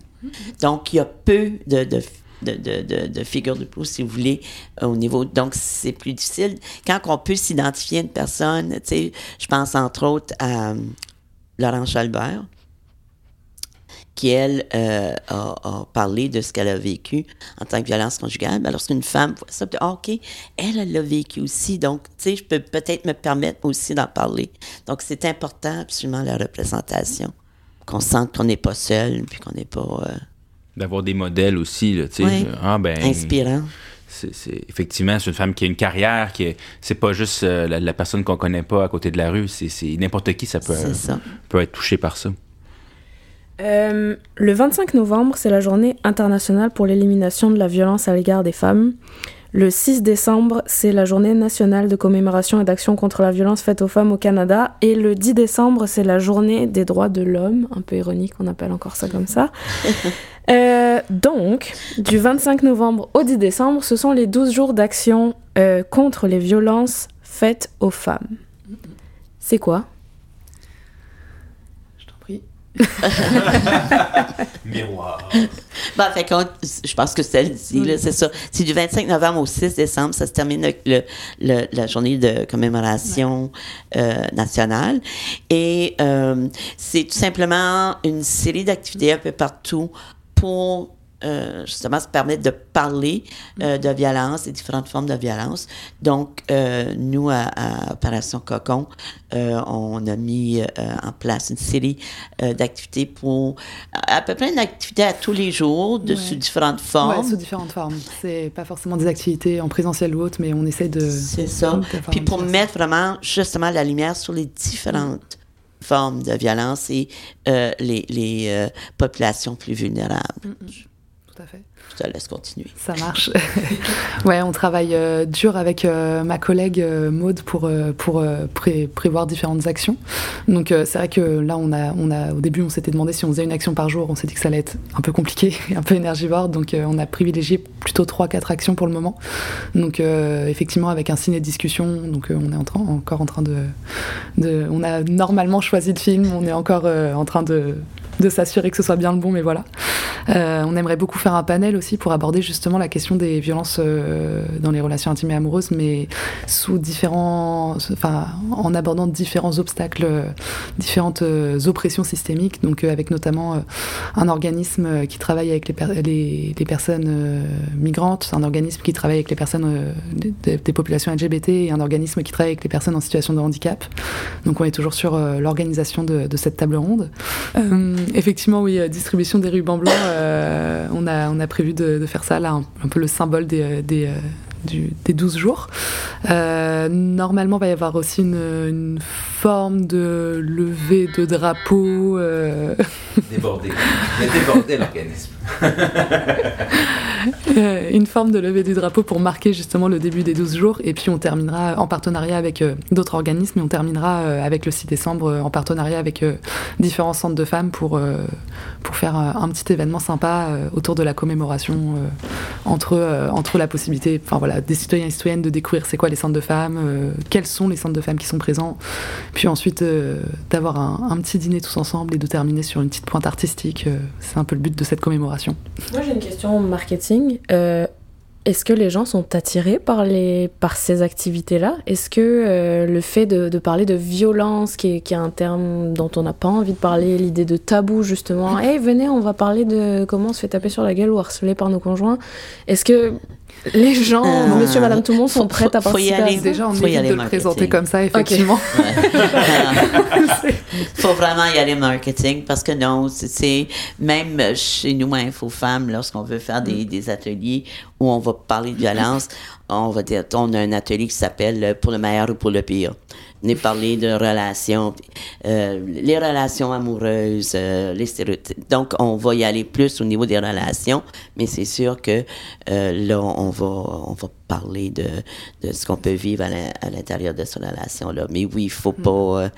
Speaker 5: Donc, il y a peu de, de, de, de, de- de figures de proue, si vous voulez, euh, au niveau. Donc, c'est plus difficile. Quand on peut s'identifier à une personne, tu sais, je pense entre autres à euh, Laurence Chalbert, qui, elle, euh, a, a parlé de ce qu'elle a vécu en tant que violence conjugale. Ben, lorsqu'une femme voit ça, ah, OK, elle, elle l'a vécu aussi. Donc, tu sais, je peux peut-être me permettre aussi d'en parler. Donc, c'est important, absolument, la représentation. Qu'on sente qu'on n'est pas seul, puis qu'on n'est pas euh,
Speaker 1: D'avoir des modèles aussi. Là, tu sais.
Speaker 5: Oui.
Speaker 1: ah, ben,
Speaker 5: inspirant.
Speaker 1: c'est, c'est- effectivement, c'est une femme qui a une carrière. qui est- C'est pas juste euh, la, la personne qu'on connaît pas à côté de la rue. C'est, c'est n'importe qui, ça peut,
Speaker 5: ça.
Speaker 1: peut être touché par ça.
Speaker 2: Euh, le 25 novembre, c'est la journée internationale pour l'élimination de la violence à l'égard des femmes. Le 6 décembre, c'est la journée nationale de commémoration et d'action contre la violence faite aux femmes au Canada. Et le 10 décembre, c'est la journée des droits de l'homme. Un peu ironique, on appelle encore ça comme ça. Euh, donc, du 25 novembre au 10 décembre, ce sont les 12 jours d'action euh, contre les violences faites aux femmes. C'est quoi?
Speaker 1: Miroir.
Speaker 5: Bah, fait qu'on- je pense que c'est dit, là, c'est ça. C'est du 25 novembre au 6 décembre, ça se termine le- la journée de commémoration euh, nationale. Et euh, c'est tout simplement une série d'activités un peu partout pour euh, justement se permettre de parler euh, de violence, des différentes formes de violence. Donc, euh, nous, à, à Opération Cocon, on a mis en place une série d'activités pour à peu près une activité à tous les jours, de,
Speaker 6: Ouais.
Speaker 5: sous différentes
Speaker 6: Ouais,
Speaker 5: formes.
Speaker 6: sous différentes formes. C'est pas forcément des activités en présentiel ou autre, mais on essaie de.
Speaker 5: C'est ça. Puis pour mettre vraiment justement la lumière sur les différentes formes de violence et euh, les, les euh, populations plus vulnérables.
Speaker 6: Tout à fait.
Speaker 5: Je te laisse continuer.
Speaker 6: Ça marche. ouais, on travaille euh, dur avec euh, ma collègue euh, Maude pour, pour pré- prévoir différentes actions. Donc c'est vrai que là, on a, on a, au début, on s'était demandé si on faisait une action par jour. On s'est dit que ça allait être un peu compliqué un peu énergivore. Donc on a privilégié plutôt 3-4 actions pour le moment. Donc effectivement, avec un ciné de discussion, donc on est en train, encore en train de, de... On a normalement choisi de film, on est encore en train de de s'assurer que ce soit bien le bon, mais voilà. Euh, on aimerait beaucoup faire un panel aussi pour aborder justement la question des violences euh, dans les relations intimes et amoureuses, mais sous différents, enfin, en abordant différents obstacles, euh, différentes euh, oppressions systémiques. Donc, euh, avec notamment un organisme qui travaille avec les, les, les personnes migrantes, un organisme qui travaille avec les personnes des, des populations LGBT et un organisme qui travaille avec les personnes en situation de handicap. Donc, on est toujours sur l'organisation de, de cette table ronde. Effectivement, oui, euh, distribution des rubans blancs, euh, on, a, prévu de, faire ça, là, un, peu le symbole des, euh, euh, du- des 12 jours. Euh, normalement, il va y avoir aussi une, une forme de levée de drapeau. euh,
Speaker 1: Débordé. Débordé l'organisme.
Speaker 6: Euh, une forme de levée du drapeau pour marquer justement le début des 12 jours. Et puis on terminera en partenariat avec euh, d'autres organismes et on terminera avec le 6 décembre en partenariat avec différents centres de femmes pour, pour faire un petit événement sympa autour de la commémoration entre, entre la possibilité enfin, voilà, des citoyens et citoyennes de découvrir c'est quoi les centres de femmes, euh, quels sont les centres de femmes qui sont présents, puis ensuite euh, d'avoir un, un petit dîner tous ensemble et de terminer sur une petite pointe artistique. euh, c'est un peu le but de cette commémoration.
Speaker 2: Moi, j'ai une question marketing. Est-ce que les gens sont attirés par, les, par ces activités-là? Est-ce que euh, le fait de, de parler de violence, qui est, qui est un terme dont on n'a pas envie de parler, l'idée de tabou justement, hey, venez, on va parler de comment on se fait taper sur la gueule ou harceler par nos conjoints, est-ce que les gens,
Speaker 5: Euh,
Speaker 2: monsieur, madame, tout le monde sont prêts à
Speaker 5: faut y
Speaker 2: participer à
Speaker 6: Déjà, on
Speaker 5: Faut y
Speaker 6: évite
Speaker 5: aller
Speaker 6: de le présenter comme ça, effectivement.
Speaker 5: faut vraiment y aller marketing parce que non, c'est- même chez nous à Info Femmes, lorsqu'on veut faire des, des ateliers où on va parler de violence, on va dire, on a un atelier qui s'appelle euh, Pour le meilleur ou pour le pire. Venez parler de relations, euh, les relations amoureuses, euh, les stéréotypes. Donc, on va y aller plus au niveau des relations, mais c'est sûr que euh, là, on va, on va parler de, de ce qu'on peut vivre à l'in- à l'intérieur de cette relation-là. Mais oui, il faut pas,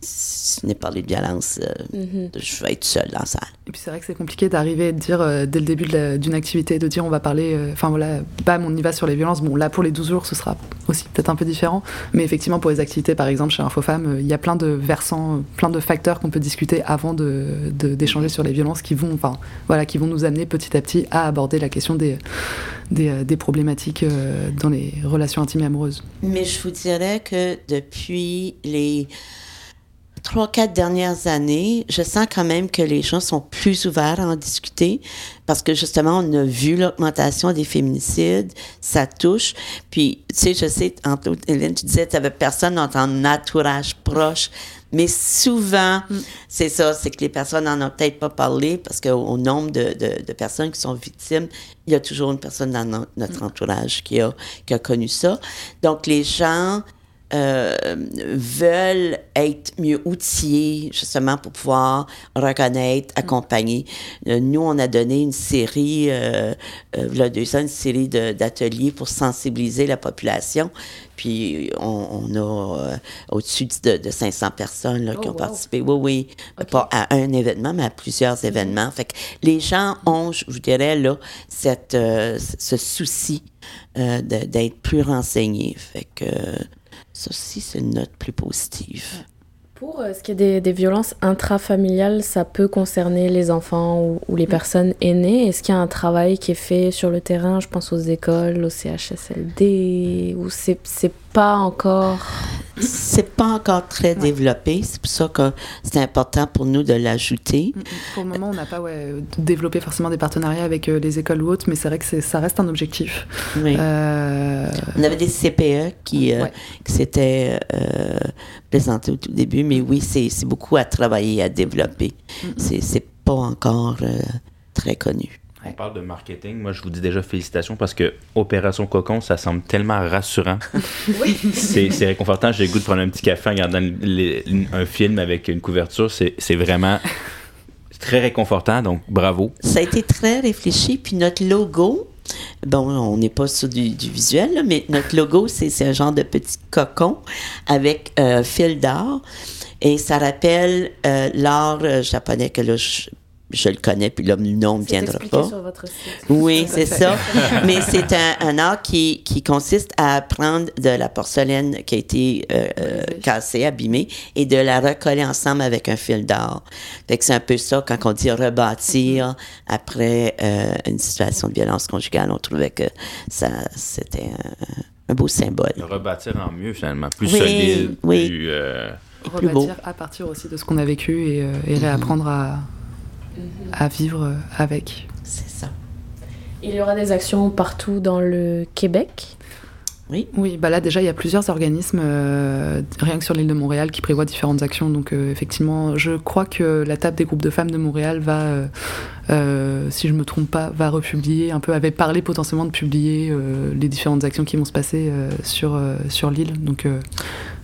Speaker 5: si on est parler de violence, je vais être seule dans la salle.
Speaker 6: Et puis c'est vrai que c'est compliqué d'arriver et de dire dès le début d'une activité, de dire on va parler, enfin voilà, bam, on y va sur les violences. Bon, là pour les 12 jours, ce sera aussi peut-être un peu différent. Mais effectivement, pour les activités, par exemple, chez InfoFemme, euh, il y a plein de versants, euh, plein de facteurs qu'on peut discuter avant d'échanger sur les violences qui vont, enfin, voilà, qui vont nous amener petit à petit à aborder la question des, des, euh, problématiques dans les relations intimes et amoureuses.
Speaker 5: Mais je vous dirais que depuis les trois, quatre dernières années, je sens quand même que les gens sont plus ouverts à en discuter parce que justement, on a vu l'augmentation des féminicides, ça touche. Puis, tu sais, je sais, Hélène, tu disais, tu n'avais personne dans ton entourage proche. Mais souvent, c'est ça, c'est que les personnes n'en ont peut-être pas parlé parce qu'au au nombre de, de- de personnes qui sont victimes, il y a toujours une personne dans no- notre entourage qui a, qui a connu ça. Donc, les gens euh, veulent être mieux outillés justement pour pouvoir reconnaître, accompagner. Euh, nous, on a donné une série, euh, euh, a deux ans, une série d'ateliers pour sensibiliser la population. Puis on, on a au-dessus de, de 500 personnes là, qui
Speaker 2: Oh,
Speaker 5: ont
Speaker 2: wow.
Speaker 5: participé. Oui, oui. Pas à un événement, mais à plusieurs événements. Fait que les gens ont, je vous dirais, là, cette, ce souci d'être plus renseignés. Fait que ça aussi, c'est une note plus positive.
Speaker 2: Pour euh, ce qui est des, des violences intrafamiliales, ça peut concerner les enfants ou, ou les personnes aînées. Est-ce qu'il y a un travail qui est fait sur le terrain? Je pense aux écoles, au CHSLD, ou c'est c'est pas encore?
Speaker 5: C'est pas encore très développé. C'est pour ça que c'est important pour nous de l'ajouter.
Speaker 6: Pour le moment, on n'a pas ouais, développé forcément des partenariats avec euh, les écoles ou autres, mais c'est vrai que c'est- ça reste un objectif.
Speaker 5: Oui.
Speaker 6: Euh,
Speaker 5: On avait des CPE qui, euh,
Speaker 6: Ouais.
Speaker 5: qui s'étaient euh, présentés au tout début, mais oui, c'est c'est beaucoup à travailler, à développer. C'est C'est pas encore euh, très connu.
Speaker 1: On parle de marketing. Moi, je vous dis déjà félicitations parce que Opération Cocon, ça semble tellement rassurant. C'est c'est réconfortant. J'ai le goût de prendre un petit café en regardant les- un film avec une couverture. C'est vraiment très réconfortant. Donc, bravo.
Speaker 5: Ça a été très réfléchi, puis notre logo, bon, on n'est pas sur du, du visuel, là, mais notre logo, c'est un genre de petit cocon avec un fil d'or, et ça rappelle euh, l'art euh, japonais que là, je, je le connais, puis là, le nom ne viendra pas.
Speaker 2: sur votre site.
Speaker 5: Oui, c'est ça. Mais c'est un, un art qui, qui consiste à prendre de la porcelaine qui a été euh, euh, cassée, abîmée, et de la recoller ensemble avec un fil d'or. Fait que c'est un peu ça quand on dit rebâtir après euh, une situation de violence conjugale. On trouvait que ça, c'était un, un beau symbole.
Speaker 1: Le rebâtir en mieux, finalement. Plus
Speaker 5: Oui,
Speaker 1: solide,
Speaker 5: oui.
Speaker 1: plus... euh,
Speaker 5: plus beau.
Speaker 6: rebâtir à partir aussi de ce qu'on a vécu et, euh, et réapprendre à, à vivre avec.
Speaker 5: C'est ça.
Speaker 2: Il y aura des actions partout dans le Québec?
Speaker 6: Oui, bah là déjà il y a plusieurs organismes, euh, rien que sur l'île de Montréal, qui prévoient différentes actions. Donc euh, effectivement, je crois que la table des groupes de femmes de Montréal va, euh, si je me trompe pas, va republier un peu, avait parlé potentiellement de publier euh, les différentes actions qui vont se passer euh, sur, euh, sur l'île. Donc euh, oui,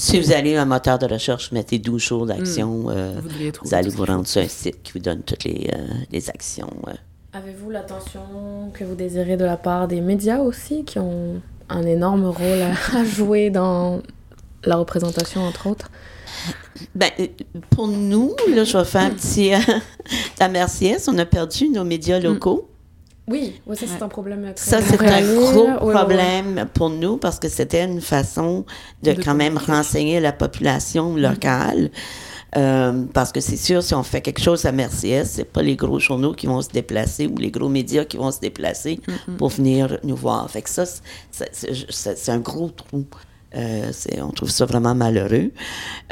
Speaker 5: Si vous allez à un moteur de recherche, mettez 12 jours d'action. euh,
Speaker 6: Vous
Speaker 5: allez vous rendre sur un site qui vous donne toutes les, euh, les actions. euh.
Speaker 2: Avez-vous l'attention que vous désirez de la part des médias aussi, qui ont un énorme rôle à, jouer dans la représentation, entre autres?
Speaker 5: Ben, pour nous, là, je vais faire un petit. euh, la Merciès, on a perdu nos médias locaux.
Speaker 2: Oui, oui ça c'est
Speaker 6: Ouais.
Speaker 2: un problème. très
Speaker 5: Ça, c'est un gros
Speaker 2: Ouais, ouais, ouais.
Speaker 5: problème pour nous parce que c'était une façon de,
Speaker 6: De
Speaker 5: quand même renseigner la population locale. Euh, parce que c'est sûr, si on fait quelque chose à Merciès, c'est pas les gros journaux qui vont se déplacer ou les gros médias qui vont se déplacer pour venir nous voir. Fait que ça, c'est- un gros trou. Euh, on trouve ça vraiment malheureux.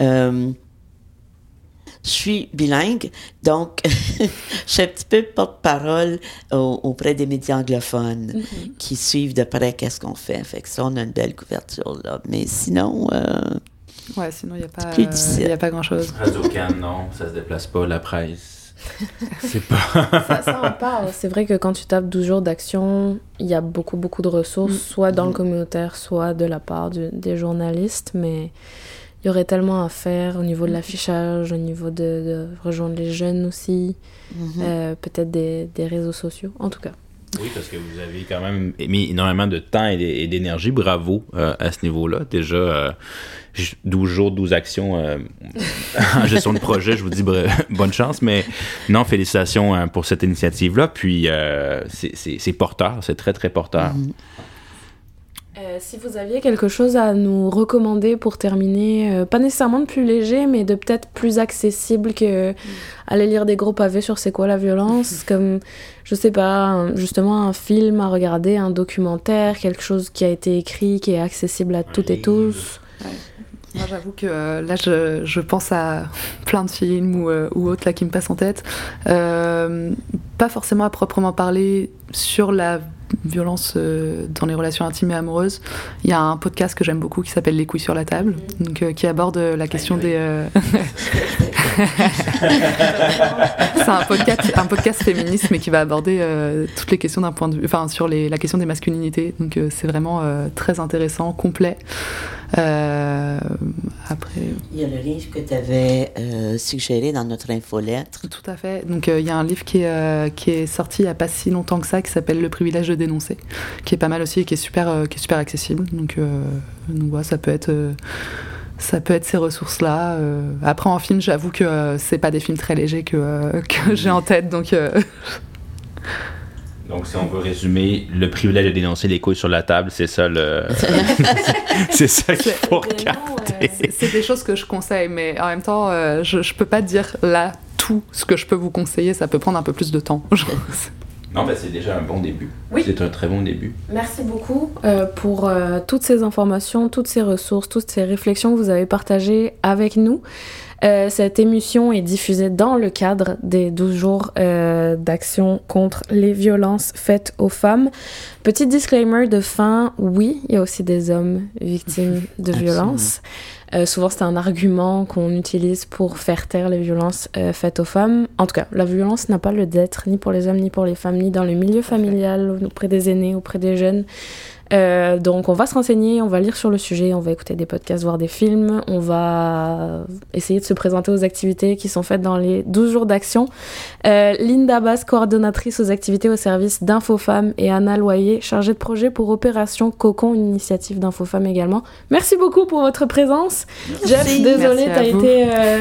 Speaker 5: Euh, je suis bilingue, donc je suis un petit peu porte-parole au- auprès des médias anglophones
Speaker 2: Mm-hmm.
Speaker 5: qui suivent de près qu'est-ce qu'on fait. Fait que ça, on a une belle couverture là. Mais sinon, euh,
Speaker 6: Ouais, sinon il n'y a pas, euh, y a pas grand-chose.
Speaker 1: Radio Can, non, ça se déplace pas, la presse. C'est pas.
Speaker 2: ça, ça en parle. C'est vrai que quand tu tapes 12 jours d'action, il y a beaucoup, beaucoup de ressources,
Speaker 6: Mm.
Speaker 2: soit dans le communautaire, soit de la part du- des journalistes, mais il y aurait tellement à faire au niveau de l'affichage, au niveau de, de rejoindre les jeunes aussi,
Speaker 5: mhm.
Speaker 2: euh, peut-être des, des réseaux sociaux, en tout cas.
Speaker 1: Oui, parce que vous avez quand même mis énormément de temps et d'é- et d'énergie. Bravo euh, à ce niveau-là. Déjà, euh, j- 12 jours, 12 actions euh, en gestion de projet, je vous dis bonne chance. Mais non, félicitations pour cette initiative-là. Puis, euh, c'est- porteur, c'est très, très porteur.
Speaker 2: Euh, si vous aviez quelque chose à nous recommander pour terminer, euh, pas nécessairement de plus léger, mais de peut-être plus accessible que aller lire des gros pavés sur c'est quoi la violence, comme, je sais pas, justement un film à regarder, un documentaire, quelque chose qui a été écrit, qui est accessible à toutes et tous.
Speaker 6: Moi, j'avoue que euh, là, je, je pense à plein de films ou, euh, ou autres là, qui me passent en tête. Euh, pas forcément à proprement parler sur la violence euh, dans les relations intimes et amoureuses. Il y a un podcast que j'aime beaucoup qui s'appelle Les couilles sur la table, donc, euh, qui aborde euh, la question des... euh, C'est un podcast, un podcast féministe, mais qui va aborder euh, toutes les questions d'un point de vue, enfin sur les, la question des masculinités. Donc c'est vraiment très intéressant, complet. Euh, après,
Speaker 5: Il y a le livre que tu avais suggéré dans notre infolettre.
Speaker 6: tout à fait. Donc euh, il y a un livre qui est, euh, qui est sorti il n'y a pas si longtemps que ça, qui s'appelle Le privilège de dénoncer, qui est pas mal aussi et qui est super, euh, qui est super accessible. Donc, euh, donc ça peut être. euh, ça peut être ces ressources-là. Euh, après, en film, j'avoue que euh, c'est pas des films très légers que, euh, que j'ai en tête. Donc, euh,
Speaker 1: Donc, si on veut résumer, le privilège de dénoncer les couilles sur la table, c'est ça le. c'est ça qu'il faut regarder.
Speaker 6: C'est- C'est des choses que je conseille, mais en même temps, euh, je, je peux pas dire là tout ce que je peux vous conseiller, ça peut prendre un peu plus de temps.
Speaker 1: Non, mais c'est déjà un bon début.
Speaker 2: Oui.
Speaker 1: C'est un très bon début.
Speaker 2: Merci beaucoup euh, pour euh, toutes ces informations, toutes ces ressources, toutes ces réflexions que vous avez partagées avec nous. Euh, cette émission est diffusée dans le cadre des 12 jours euh, d'action contre les violences faites aux femmes. Petit disclaimer de fin, oui, il y a aussi des hommes victimes de violences. Euh, souvent, c'est un argument qu'on utilise pour faire taire les violences euh, faites aux femmes. En tout cas, la violence n'a pas le d'être, ni pour les hommes, ni pour les femmes, ni dans le milieu familial, auprès des aînés, auprès des jeunes. Euh, donc, on va se renseigner, on va lire sur le sujet, on va écouter des podcasts, voir des films, on va essayer de se présenter aux activités qui sont faites dans les 12 jours d'action. Euh, Linda Bass, coordonnatrice aux activités au service d'InfoFfemmes, et Anna Loyer, chargée de projet pour Opération Cocon, une initiative d'InfoFemmes également. Merci beaucoup pour votre présence. Jeff, désolé,
Speaker 6: Merci
Speaker 2: t'as été euh,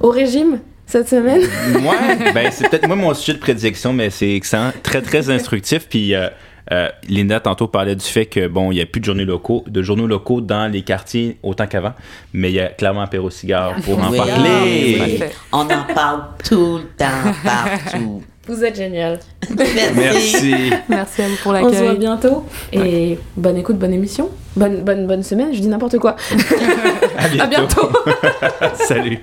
Speaker 2: au régime cette semaine.
Speaker 1: Ouais, ben c'est peut-être moi mon sujet de prédilection, mais c'est excellent, très très instructif. Puis euh, Linda tantôt parlait du fait que bon, il y a plus de journaux locaux, de journaux locaux dans les quartiers autant qu'avant, mais il y a clairement Apéro Cigare pour en
Speaker 5: Oui,
Speaker 1: parler.
Speaker 5: oui. On en parle tout le temps, partout.
Speaker 2: Vous êtes génial.
Speaker 5: Merci.
Speaker 1: Merci.
Speaker 6: Merci à vous pour
Speaker 2: On se voit
Speaker 6: l'accueil.
Speaker 2: bientôt. Et bonne écoute, bonne émission. Bonne, bonne, bonne semaine, je dis n'importe quoi.
Speaker 1: À bientôt.
Speaker 2: À bientôt.
Speaker 1: Salut.